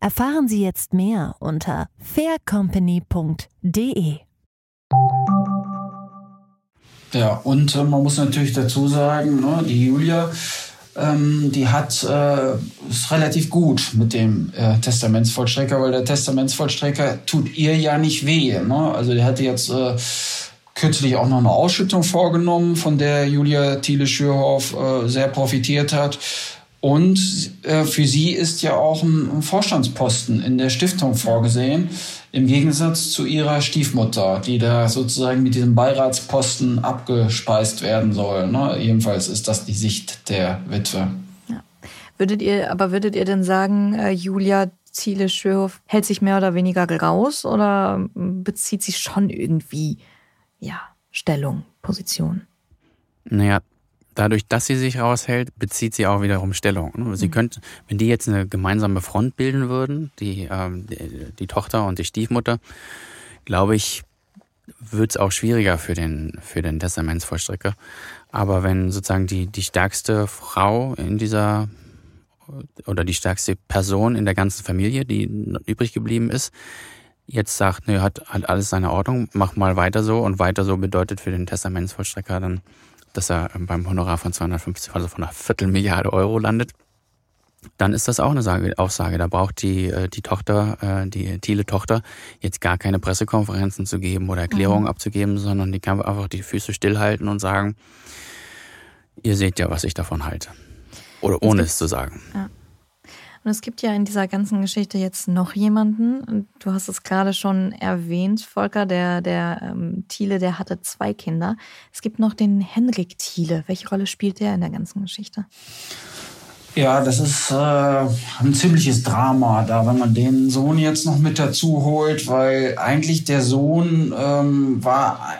Erfahren Sie jetzt mehr unter faircompany.de. Ja, und äh, man muss natürlich dazu sagen, ne, die Julia, ähm, die hat äh, relativ gut mit dem äh, Testamentsvollstrecker, weil der Testamentsvollstrecker tut ihr ja nicht weh. Ne? Also der hatte jetzt äh, kürzlich auch noch eine Ausschüttung vorgenommen, von der Julia Thiele-Schürhoff äh, sehr profitiert hat. Und äh, für sie ist ja auch ein, ein, Vorstandsposten in der Stiftung vorgesehen, im Gegensatz zu ihrer Stiefmutter, die da sozusagen mit diesem Beiratsposten abgespeist werden soll. Ne? Jedenfalls ist das die Sicht der Witwe. Ja. Würdet ihr, aber würdet ihr denn sagen, äh, Julia Ziele Schürhoff hält sich mehr oder weniger raus oder bezieht sie schon irgendwie ja, Stellung, Position? Naja, dadurch, dass sie sich raushält, bezieht sie auch wiederum Stellung. Ne? Sie mhm. könnte, wenn die jetzt eine gemeinsame Front bilden würden, die, ähm, die, die Tochter und die Stiefmutter, glaube ich, wird es auch schwieriger für den, für den Testamentsvollstrecker. Aber wenn sozusagen die, die stärkste Frau in dieser oder die stärkste Person in der ganzen Familie, die übrig geblieben ist, jetzt sagt, nö, hat, hat alles seine Ordnung, mach mal weiter so und weiter so bedeutet für den Testamentsvollstrecker dann dass er beim Honorar von 250, also von einer Viertelmilliarde Euro landet, dann ist das auch eine Aussage. Da braucht die, äh, die Tochter, äh, die Thiele-Tochter, jetzt gar keine Pressekonferenzen zu geben oder Erklärungen mhm. abzugeben, sondern die kann einfach die Füße stillhalten und sagen, ihr seht ja, was ich davon halte. Oder ohne es, es zu sagen. Ja. Und es gibt ja in dieser ganzen Geschichte jetzt noch jemanden. Du hast es gerade schon erwähnt, Volker, der, der ähm, Thiele, der hatte zwei Kinder. Es gibt noch den Henrik Thiele. Welche Rolle spielt der in der ganzen Geschichte? Ja, das ist äh, ein ziemliches Drama da, wenn man den Sohn jetzt noch mit dazu holt, weil eigentlich der Sohn ähm, war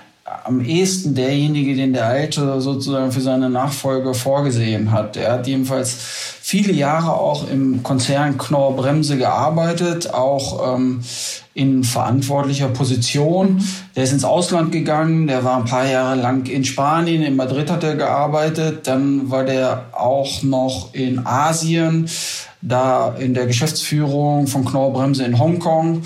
am ehesten derjenige, den der Alte sozusagen für seine Nachfolge vorgesehen hat. Er hat jedenfalls viele Jahre auch im Konzern Knorr Bremse gearbeitet, auch ähm, in verantwortlicher Position. Der ist ins Ausland gegangen, der war ein paar Jahre lang in Spanien, in Madrid hat er gearbeitet, dann war der auch noch in Asien, da in der Geschäftsführung von Knorr Bremse in Hongkong.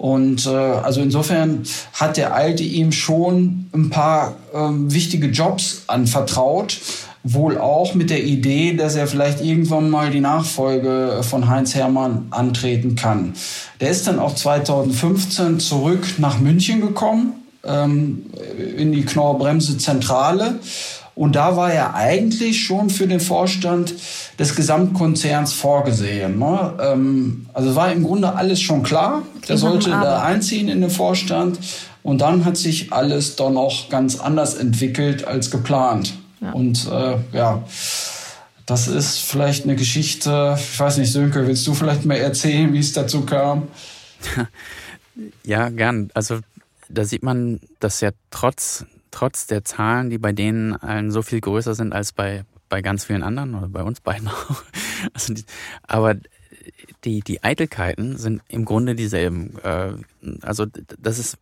Und äh, also insofern hat der Alte ihm schon ein paar ähm, wichtige Jobs anvertraut. Wohl auch mit der Idee, dass er vielleicht irgendwann mal die Nachfolge von Heinz Hermann antreten kann. Der ist dann auch 2015 zurück nach München gekommen, ähm, in die Knorr-Bremse Zentrale und da war er eigentlich schon für den Vorstand des Gesamtkonzerns vorgesehen. Ne? Ähm, also war im Grunde alles schon klar. Der sollte da einziehen in den Vorstand. Und dann hat sich alles doch noch ganz anders entwickelt als geplant. Ja. Und äh, ja, das ist vielleicht eine Geschichte. Ich weiß nicht, Sönke, willst du vielleicht mal erzählen, wie es dazu kam? Ja, gern. Also da sieht man, dass ja trotz trotz der Zahlen, die bei denen allen so viel größer sind als bei, bei ganz vielen anderen oder bei uns beiden auch. Also die, aber die, die Eitelkeiten sind im Grunde dieselben. Äh, also das ist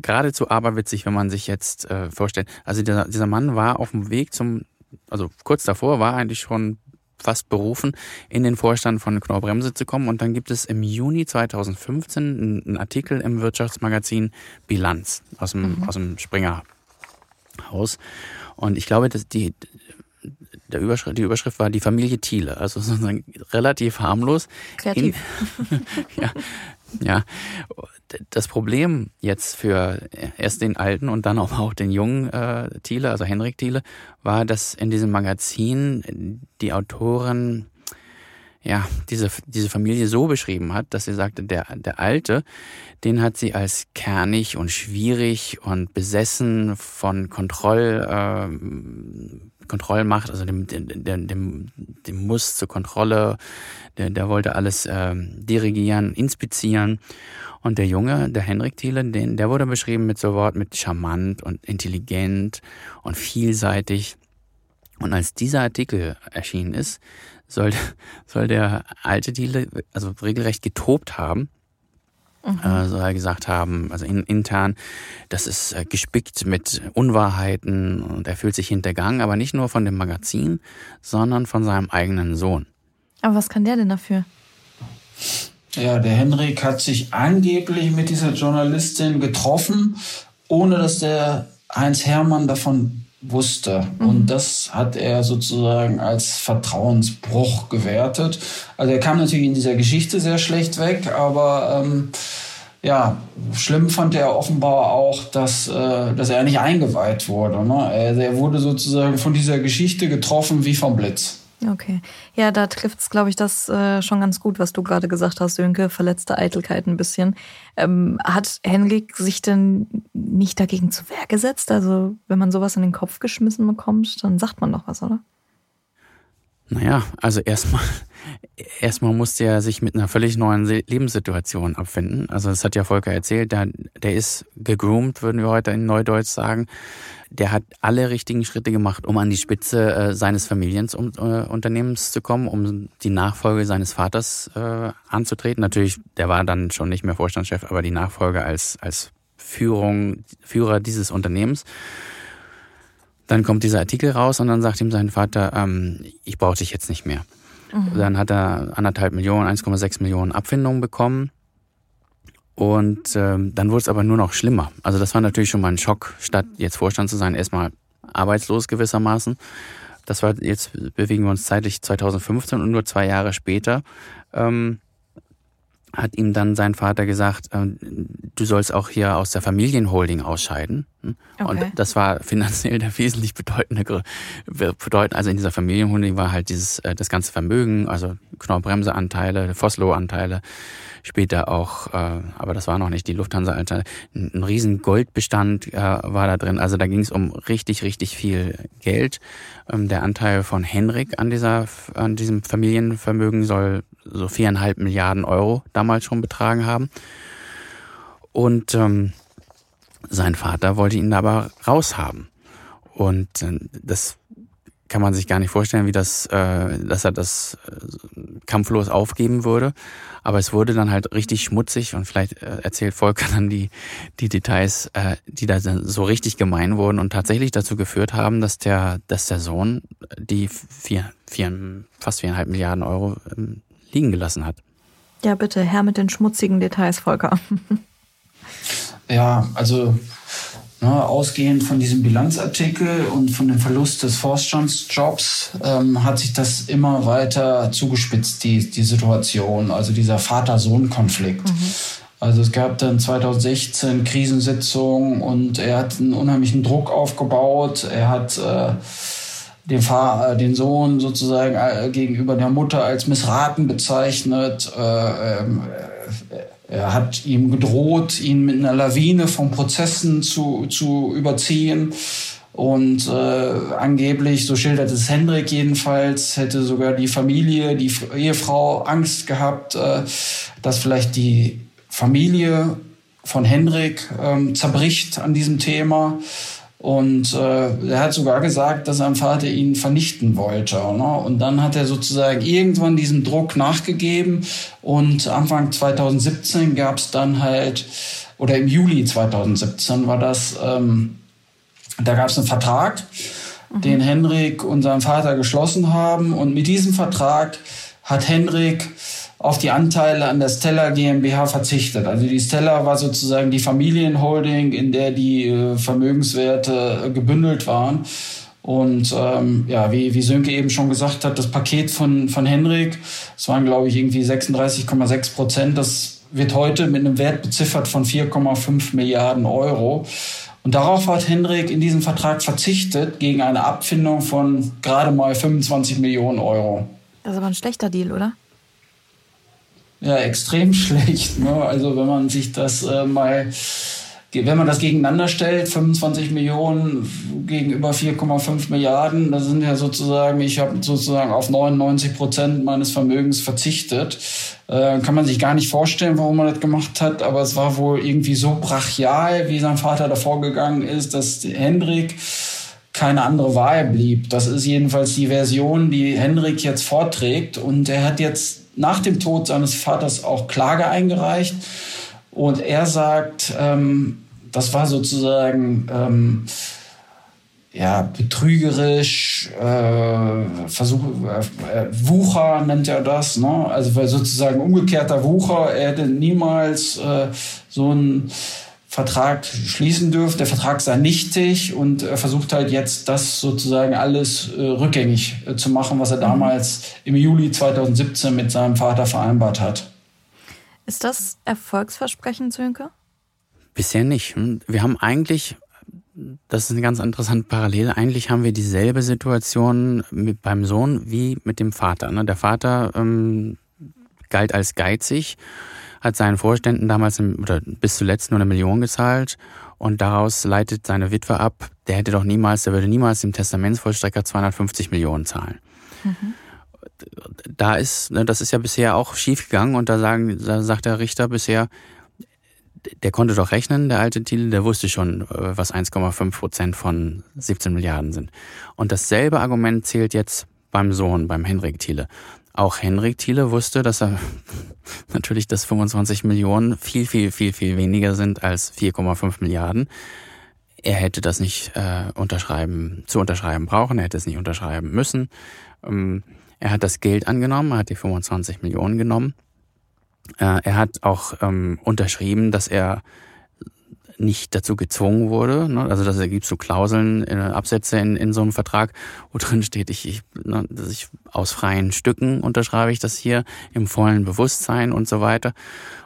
geradezu aberwitzig, wenn man sich jetzt äh, vorstellt. Also dieser, dieser Mann war auf dem Weg zum, also kurz davor war eigentlich schon fast berufen, in den Vorstand von Knorr-Bremse zu kommen. Und dann gibt es im Juni 2015 einen Artikel im Wirtschaftsmagazin Bilanz aus dem, mhm. aus dem Springer Haus. Und ich glaube, dass die, der Überschrift, die Überschrift war die Familie Thiele, also sozusagen relativ harmlos. Kreativ. In, ja, ja. Das Problem jetzt für erst den alten und dann auch den jungen äh, Thiele, also Henrik Thiele, war, dass in diesem Magazin die Autoren ja, diese, diese Familie so beschrieben hat, dass sie sagte, der, der Alte, den hat sie als kernig und schwierig und besessen von Kontroll, äh, Kontrollmacht, also dem, dem, dem, dem Muss zur Kontrolle, der, der wollte alles äh, dirigieren, inspizieren. Und der Junge, der Henrik Thiele, den, der wurde beschrieben mit so Wort mit charmant und intelligent und vielseitig. Und als dieser Artikel erschienen ist, soll, soll der alte Thiele also regelrecht getobt haben. Mhm. Äh, soll er gesagt haben, also in, intern, das ist äh, gespickt mit Unwahrheiten und er fühlt sich hintergangen, aber nicht nur von dem Magazin, sondern von seinem eigenen Sohn. Aber was kann der denn dafür? Ja, der Henrik hat sich angeblich mit dieser Journalistin getroffen, ohne dass der Heinz Hermann davon wusste. Mhm. Und das hat er sozusagen als Vertrauensbruch gewertet. Also er kam natürlich in dieser Geschichte sehr schlecht weg, aber ähm, ja, schlimm fand er offenbar auch, dass, äh, dass er nicht eingeweiht wurde. Ne? Er, er wurde sozusagen von dieser Geschichte getroffen wie vom Blitz. Okay. Ja, da trifft es, glaube ich, das äh, schon ganz gut, was du gerade gesagt hast, Sönke. Verletzte Eitelkeit ein bisschen. Ähm, hat Henrik sich denn nicht dagegen zu Wehr gesetzt? Also, wenn man sowas in den Kopf geschmissen bekommt, dann sagt man doch was, oder? Naja, also erstmal, erstmal musste er sich mit einer völlig neuen Lebenssituation abfinden. Also das hat ja Volker erzählt, der, der ist gegroomt, würden wir heute in Neudeutsch sagen der hat alle richtigen Schritte gemacht, um an die Spitze äh, seines Familienunternehmens äh, zu kommen, um die Nachfolge seines Vaters äh, anzutreten. Natürlich, der war dann schon nicht mehr Vorstandschef, aber die Nachfolge als, als Führung, Führer dieses Unternehmens. Dann kommt dieser Artikel raus und dann sagt ihm sein Vater, ähm, ich brauche dich jetzt nicht mehr. Mhm. Dann hat er anderthalb Millionen, 1,6 Millionen Abfindungen bekommen. Und ähm, dann wurde es aber nur noch schlimmer. Also das war natürlich schon mal ein Schock, statt jetzt Vorstand zu sein, erstmal arbeitslos gewissermaßen. Das war, jetzt bewegen wir uns zeitlich 2015 und nur zwei Jahre später ähm, hat ihm dann sein Vater gesagt, ähm, du sollst auch hier aus der Familienholding ausscheiden. Hm? Okay. Und das war finanziell der wesentlich bedeutende, bedeutend, also in dieser Familienholding war halt dieses, äh, das ganze Vermögen, also Knorr-Bremse-Anteile, Foslo-Anteile, später auch, äh, aber das war noch nicht die Lufthansa-Anteile, ein riesen Goldbestand äh, war da drin. Also da ging es um richtig, richtig viel Geld. Ähm, der Anteil von Henrik an dieser, an diesem Familienvermögen soll so viereinhalb Milliarden Euro damals schon betragen haben. Und ähm, sein Vater wollte ihn aber raushaben. Und äh, das kann man sich gar nicht vorstellen, wie das, äh, dass er das äh, kampflos aufgeben würde. Aber es wurde dann halt richtig schmutzig und vielleicht äh, erzählt Volker dann die, die Details, äh, die da so richtig gemein wurden und tatsächlich dazu geführt haben, dass der, dass der Sohn die vier, vier, fast viereinhalb Milliarden Euro ähm, liegen gelassen hat. Ja, bitte, Herr mit den schmutzigen Details, Volker. ja, also ne, ausgehend von diesem Bilanzartikel und von dem Verlust des Vorstandsjobs ähm, hat sich das immer weiter zugespitzt, die, die Situation, also dieser Vater-Sohn-Konflikt. Mhm. Also es gab dann 2016 Krisensitzungen und er hat einen unheimlichen Druck aufgebaut. Er hat äh, den, Vater, äh, den Sohn sozusagen äh, gegenüber der Mutter als missraten bezeichnet. Äh, ähm, er hat ihm gedroht, ihn mit einer Lawine von Prozessen zu, zu überziehen. Und äh, angeblich, so schildert es Hendrik jedenfalls, hätte sogar die Familie, die Ehefrau Angst gehabt, äh, dass vielleicht die Familie von Hendrik ähm, zerbricht an diesem Thema. Und äh, er hat sogar gesagt, dass sein Vater ihn vernichten wollte. Ne? Und dann hat er sozusagen irgendwann diesem Druck nachgegeben. Und Anfang 2017 gab es dann halt, oder im Juli 2017 war das, ähm, da gab es einen Vertrag, mhm. den Henrik und sein Vater geschlossen haben. Und mit diesem Vertrag hat Henrik auf die Anteile an der Stella GmbH verzichtet. Also die Stella war sozusagen die Familienholding, in der die äh, Vermögenswerte äh, gebündelt waren. Und ähm, ja, wie, wie Sönke eben schon gesagt hat, das Paket von, von Henrik, das waren, glaube ich, irgendwie 36,6 Prozent. Das wird heute mit einem Wert beziffert von 4,5 Milliarden Euro. Und darauf hat Henrik in diesem Vertrag verzichtet gegen eine Abfindung von gerade mal 25 Millionen Euro. Das ist aber ein schlechter Deal, oder? Ja extrem schlecht. Ne? Also wenn man sich das äh, mal wenn man das gegeneinander stellt, 25 Millionen gegenüber 4,5 Milliarden, das sind ja sozusagen, ich habe sozusagen auf 99 Prozent meines Vermögens verzichtet. Äh, kann man sich gar nicht vorstellen, warum man das gemacht hat, aber es war wohl irgendwie so brachial, wie sein Vater davor gegangen ist, dass Hendrik keine andere Wahl blieb. Das ist jedenfalls die Version, die Hendrik jetzt vorträgt. Und er hat jetzt nach dem Tod seines Vaters auch Klage eingereicht. Und er sagt, ähm, das war sozusagen ähm, ja, betrügerisch, äh, Versuch, äh, Wucher nennt er das, ne? also sozusagen umgekehrter Wucher. Er hätte niemals äh, so einen Vertrag schließen dürfen. Der Vertrag sei nichtig und er versucht halt jetzt das sozusagen alles äh, rückgängig äh, zu machen, was er mhm. damals im Juli 2017 mit seinem Vater vereinbart hat. Ist das erfolgsversprechend, Sönke? Bisher nicht. Wir haben eigentlich, das ist eine ganz interessante Parallele, eigentlich haben wir dieselbe Situation mit, beim Sohn wie mit dem Vater. Ne? Der Vater ähm, galt als geizig, hat seinen Vorständen damals oder bis zuletzt nur eine Million gezahlt und daraus leitet seine Witwe ab, der hätte doch niemals, der würde niemals dem Testamentsvollstrecker 250 Millionen zahlen. Mhm da ist, ne, das ist ja bisher auch schiefgegangen und da sagen, da sagt der Richter bisher, der konnte doch rechnen, der alte Thiele, der wusste schon, äh, was 1,5 Prozent von 17 Milliarden sind. Und dasselbe Argument zählt jetzt beim Sohn, beim Henrik Thiele. Auch Henrik Thiele wusste, dass er natürlich, dass 25 Millionen viel, viel, viel, viel weniger sind als 4,5 Milliarden. Er hätte das nicht äh, unterschreiben, zu unterschreiben brauchen, er hätte es nicht unterschreiben müssen. Ähm, er hat das Geld angenommen, er hat die 25 Millionen genommen. Äh, er hat auch ähm, unterschrieben, dass er nicht dazu gezwungen wurde. Ne? Also dass er gibt so Klauseln, äh, Absätze in, in so einem Vertrag, wo drin steht, ich, ich, ne, dass ich aus freien Stücken unterschreibe ich das hier im vollen Bewusstsein und so weiter.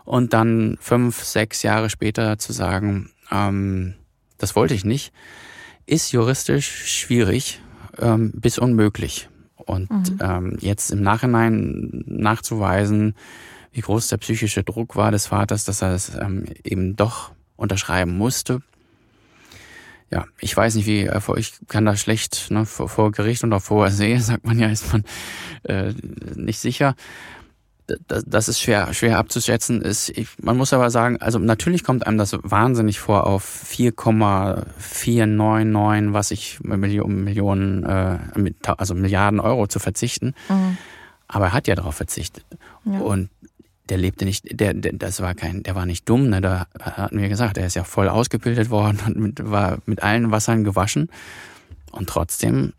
Und dann fünf, sechs Jahre später zu sagen, ähm, das wollte ich nicht, ist juristisch schwierig ähm, bis unmöglich. Und mhm. ähm, jetzt im Nachhinein nachzuweisen, wie groß der psychische Druck war des Vaters, dass er es ähm, eben doch unterschreiben musste. Ja, ich weiß nicht, wie ich kann da schlecht ne, vor, vor Gericht und auch vor See, sagt man ja, ist man äh, nicht sicher das, das ist schwer, schwer abzuschätzen. Ist, ich, man muss aber sagen, also natürlich kommt einem das wahnsinnig vor auf 4,499, was ich Millionen, Millionen äh, also Milliarden Euro zu verzichten. Mhm. Aber er hat ja darauf verzichtet. Ja. Und der lebte nicht, der, der, das war kein, der war nicht dumm, ne? Da hatten wir gesagt, er ist ja voll ausgebildet worden und mit, war mit allen Wassern gewaschen. Und trotzdem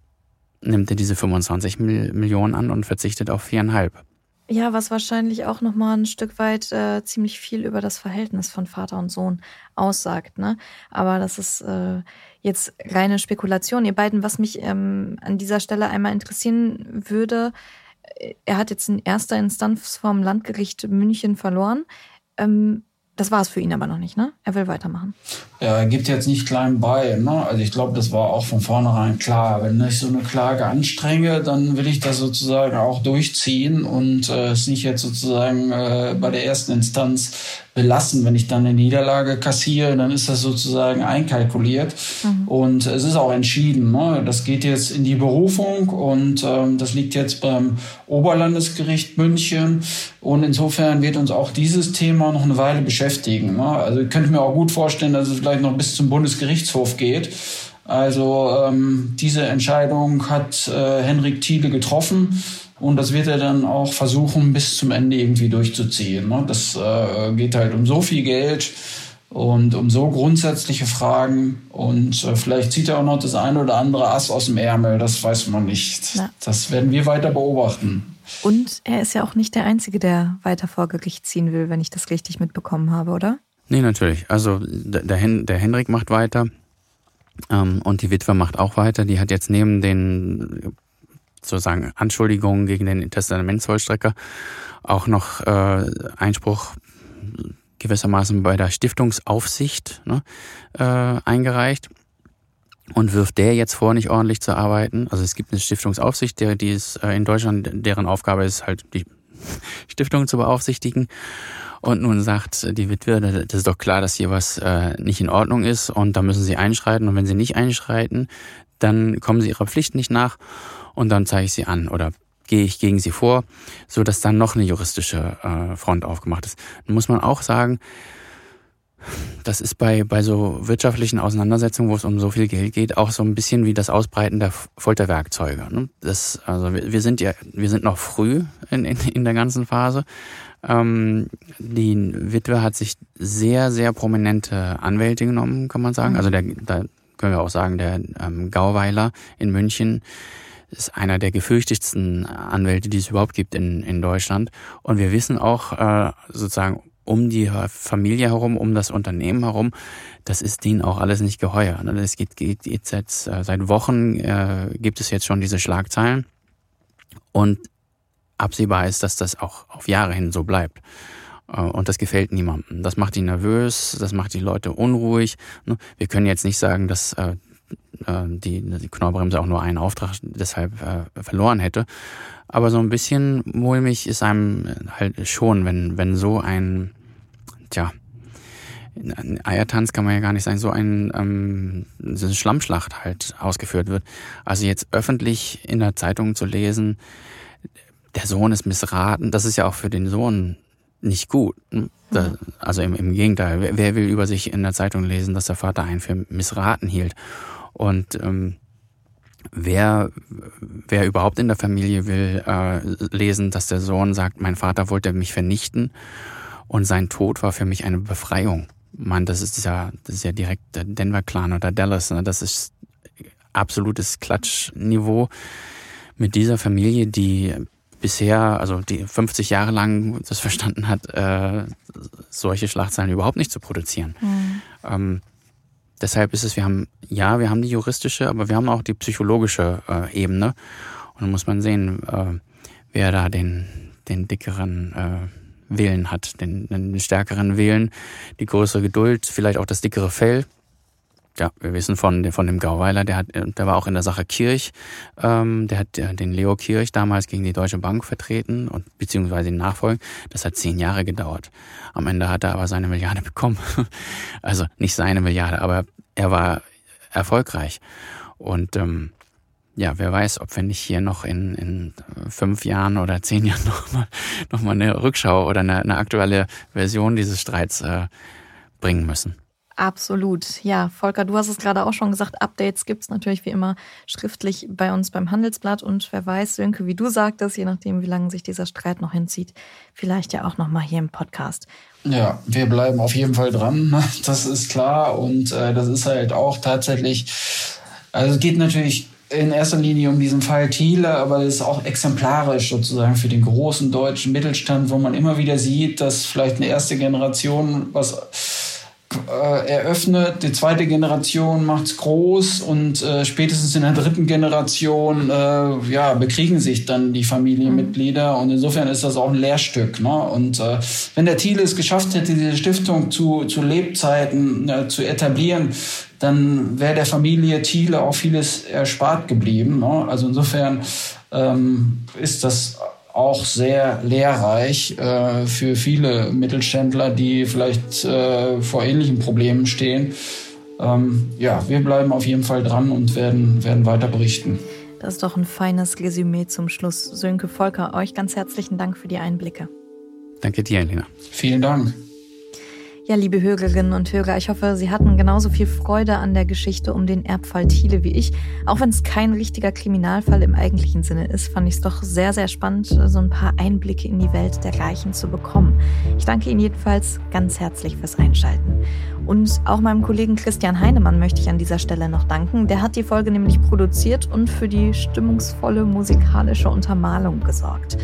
nimmt er diese 25 Millionen an und verzichtet auf viereinhalb. Ja, was wahrscheinlich auch nochmal ein Stück weit äh, ziemlich viel über das Verhältnis von Vater und Sohn aussagt. Ne? Aber das ist äh, jetzt reine Spekulation. Ihr beiden, was mich ähm, an dieser Stelle einmal interessieren würde, er hat jetzt in erster Instanz vom Landgericht München verloren. Ähm, das war es für ihn aber noch nicht, ne? Er will weitermachen. Ja, er gibt jetzt nicht klein bei. Ne? Also ich glaube, das war auch von vornherein klar. Wenn ich so eine Klage anstrenge, dann will ich das sozusagen auch durchziehen und äh, es nicht jetzt sozusagen äh, bei der ersten Instanz belassen. Wenn ich dann eine Niederlage kassiere, dann ist das sozusagen einkalkuliert. Mhm. Und es ist auch entschieden. Ne? Das geht jetzt in die Berufung und ähm, das liegt jetzt beim Oberlandesgericht München. Und insofern wird uns auch dieses Thema noch eine Weile beschäftigen. Ne? Also ich könnte mir auch gut vorstellen, dass es vielleicht noch bis zum Bundesgerichtshof geht. Also ähm, diese Entscheidung hat äh, Henrik Thiele getroffen. Und das wird er dann auch versuchen, bis zum Ende irgendwie durchzuziehen. Ne? Das äh, geht halt um so viel Geld und um so grundsätzliche Fragen. Und äh, vielleicht zieht er auch noch das eine oder andere Ass aus dem Ärmel. Das weiß man nicht. Ja. Das werden wir weiter beobachten. Und er ist ja auch nicht der Einzige, der weiter vor Gericht ziehen will, wenn ich das richtig mitbekommen habe, oder? Nee, natürlich. Also der, Hen der Henrik macht weiter. Ähm, und die Witwe macht auch weiter. Die hat jetzt neben den sozusagen Anschuldigungen gegen den Testamentsvollstrecker auch noch äh, Einspruch gewissermaßen bei der Stiftungsaufsicht ne, äh, eingereicht und wirft der jetzt vor, nicht ordentlich zu arbeiten. Also es gibt eine Stiftungsaufsicht, der, die ist äh, in Deutschland, deren Aufgabe ist halt die Stiftung zu beaufsichtigen. Und nun sagt die Witwe, das ist doch klar, dass hier was äh, nicht in Ordnung ist und da müssen sie einschreiten. Und wenn sie nicht einschreiten, dann kommen sie ihrer Pflicht nicht nach und dann zeige ich sie an oder gehe ich gegen sie vor, so dass dann noch eine juristische äh, Front aufgemacht ist. Dann muss man auch sagen, das ist bei, bei so wirtschaftlichen Auseinandersetzungen, wo es um so viel Geld geht, auch so ein bisschen wie das Ausbreiten der Folterwerkzeuge. Ne? Das, also wir, wir sind ja, wir sind noch früh in, in, in der ganzen Phase. Ähm, die Witwe hat sich sehr, sehr prominente Anwälte genommen, kann man sagen. Mhm. Also der, da können wir auch sagen, der ähm, Gauweiler in München ist einer der gefürchtetsten Anwälte, die es überhaupt gibt in, in Deutschland. Und wir wissen auch äh, sozusagen um die Familie herum, um das Unternehmen herum, das ist denen auch alles nicht geheuer. Ne? Das geht, geht, geht seit, äh, seit Wochen äh, gibt es jetzt schon diese Schlagzeilen und absehbar ist, dass das auch auf Jahre hin so bleibt. Äh, und das gefällt niemandem. Das macht die nervös, das macht die Leute unruhig. Ne? Wir können jetzt nicht sagen, dass äh, die, die Knorrbremse auch nur einen Auftrag deshalb verloren hätte. Aber so ein bisschen mulmig ist einem halt schon, wenn, wenn so ein, tja, ein Eiertanz kann man ja gar nicht sein, so ein ähm, so eine Schlammschlacht halt ausgeführt wird. Also jetzt öffentlich in der Zeitung zu lesen, der Sohn ist missraten, das ist ja auch für den Sohn nicht gut. Da, also im, im Gegenteil, wer, wer, will über sich in der Zeitung lesen, dass der Vater einen für missraten hielt? Und ähm, wer, wer überhaupt in der Familie will äh, lesen, dass der Sohn sagt, mein Vater wollte mich vernichten und sein Tod war für mich eine Befreiung. Man, das ist ja, das ist ja direkt der Denver Clan oder Dallas. Ne? Das ist absolutes Klatschniveau mit dieser Familie, die bisher, also die 50 Jahre lang das verstanden hat, äh, solche Schlagzeilen überhaupt nicht zu produzieren. Mhm. Ähm, deshalb ist es, wir haben, ja, wir haben die juristische, aber wir haben auch die psychologische äh, Ebene. Und dann muss man sehen, äh, wer da den, den dickeren äh, Willen hat, den, den stärkeren Willen, die größere Geduld, vielleicht auch das dickere Fell. Ja, wir wissen von, von dem Gauweiler, der hat, der war auch in der Sache Kirch, ähm, der hat den Leo Kirch damals gegen die Deutsche Bank vertreten und beziehungsweise den Nachfolgen. Das hat zehn Jahre gedauert. Am Ende hat er aber seine Milliarde bekommen. also nicht seine Milliarde, aber er war erfolgreich. Und ähm, ja, wer weiß, ob wir nicht hier noch in, in fünf Jahren oder zehn Jahren nochmal noch mal eine Rückschau oder eine, eine aktuelle Version dieses Streits äh, bringen müssen. Absolut. Ja, Volker, du hast es gerade auch schon gesagt, Updates gibt's natürlich wie immer schriftlich bei uns beim Handelsblatt. Und wer weiß, Sönke, wie du sagtest, je nachdem, wie lange sich dieser Streit noch hinzieht, vielleicht ja auch nochmal hier im Podcast. Ja, wir bleiben auf jeden Fall dran, das ist klar. Und äh, das ist halt auch tatsächlich, also es geht natürlich in erster Linie um diesen Fall Thiele, aber es ist auch exemplarisch sozusagen für den großen deutschen Mittelstand, wo man immer wieder sieht, dass vielleicht eine erste Generation was äh, eröffnet, die zweite Generation macht's groß und äh, spätestens in der dritten Generation äh, ja, bekriegen sich dann die Familienmitglieder mhm. und insofern ist das auch ein Lehrstück. Ne? Und äh, wenn der Thiele es geschafft hätte, diese Stiftung zu, zu Lebzeiten äh, zu etablieren, dann wäre der Familie Thiele auch vieles erspart geblieben. Ne? Also insofern ähm, ist das auch sehr lehrreich äh, für viele Mittelständler, die vielleicht äh, vor ähnlichen Problemen stehen. Ähm, ja, wir bleiben auf jeden Fall dran und werden, werden weiter berichten. Das ist doch ein feines Resümee zum Schluss. Sönke Volker, euch ganz herzlichen Dank für die Einblicke. Danke dir, Elena. Vielen Dank. Ja, liebe Hörerinnen und Hörer, ich hoffe, Sie hatten genauso viel Freude an der Geschichte um den Erbfall Thiele wie ich. Auch wenn es kein richtiger Kriminalfall im eigentlichen Sinne ist, fand ich es doch sehr, sehr spannend, so ein paar Einblicke in die Welt der Reichen zu bekommen. Ich danke Ihnen jedenfalls ganz herzlich fürs Einschalten. Und auch meinem Kollegen Christian Heinemann möchte ich an dieser Stelle noch danken. Der hat die Folge nämlich produziert und für die stimmungsvolle musikalische Untermalung gesorgt.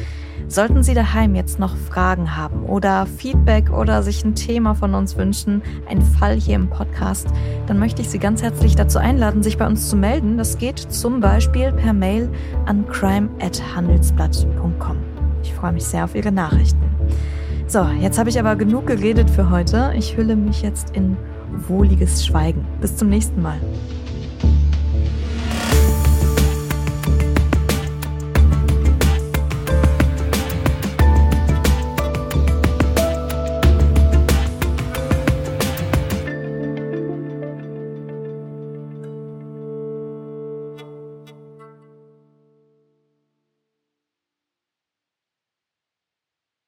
Sollten Sie daheim jetzt noch Fragen haben oder Feedback oder sich ein Thema von uns wünschen, ein Fall hier im Podcast, dann möchte ich Sie ganz herzlich dazu einladen, sich bei uns zu melden. Das geht zum Beispiel per Mail an crime@handelsblatt.com. Ich freue mich sehr auf Ihre Nachrichten. So, jetzt habe ich aber genug geredet für heute. Ich hülle mich jetzt in wohliges Schweigen. Bis zum nächsten Mal.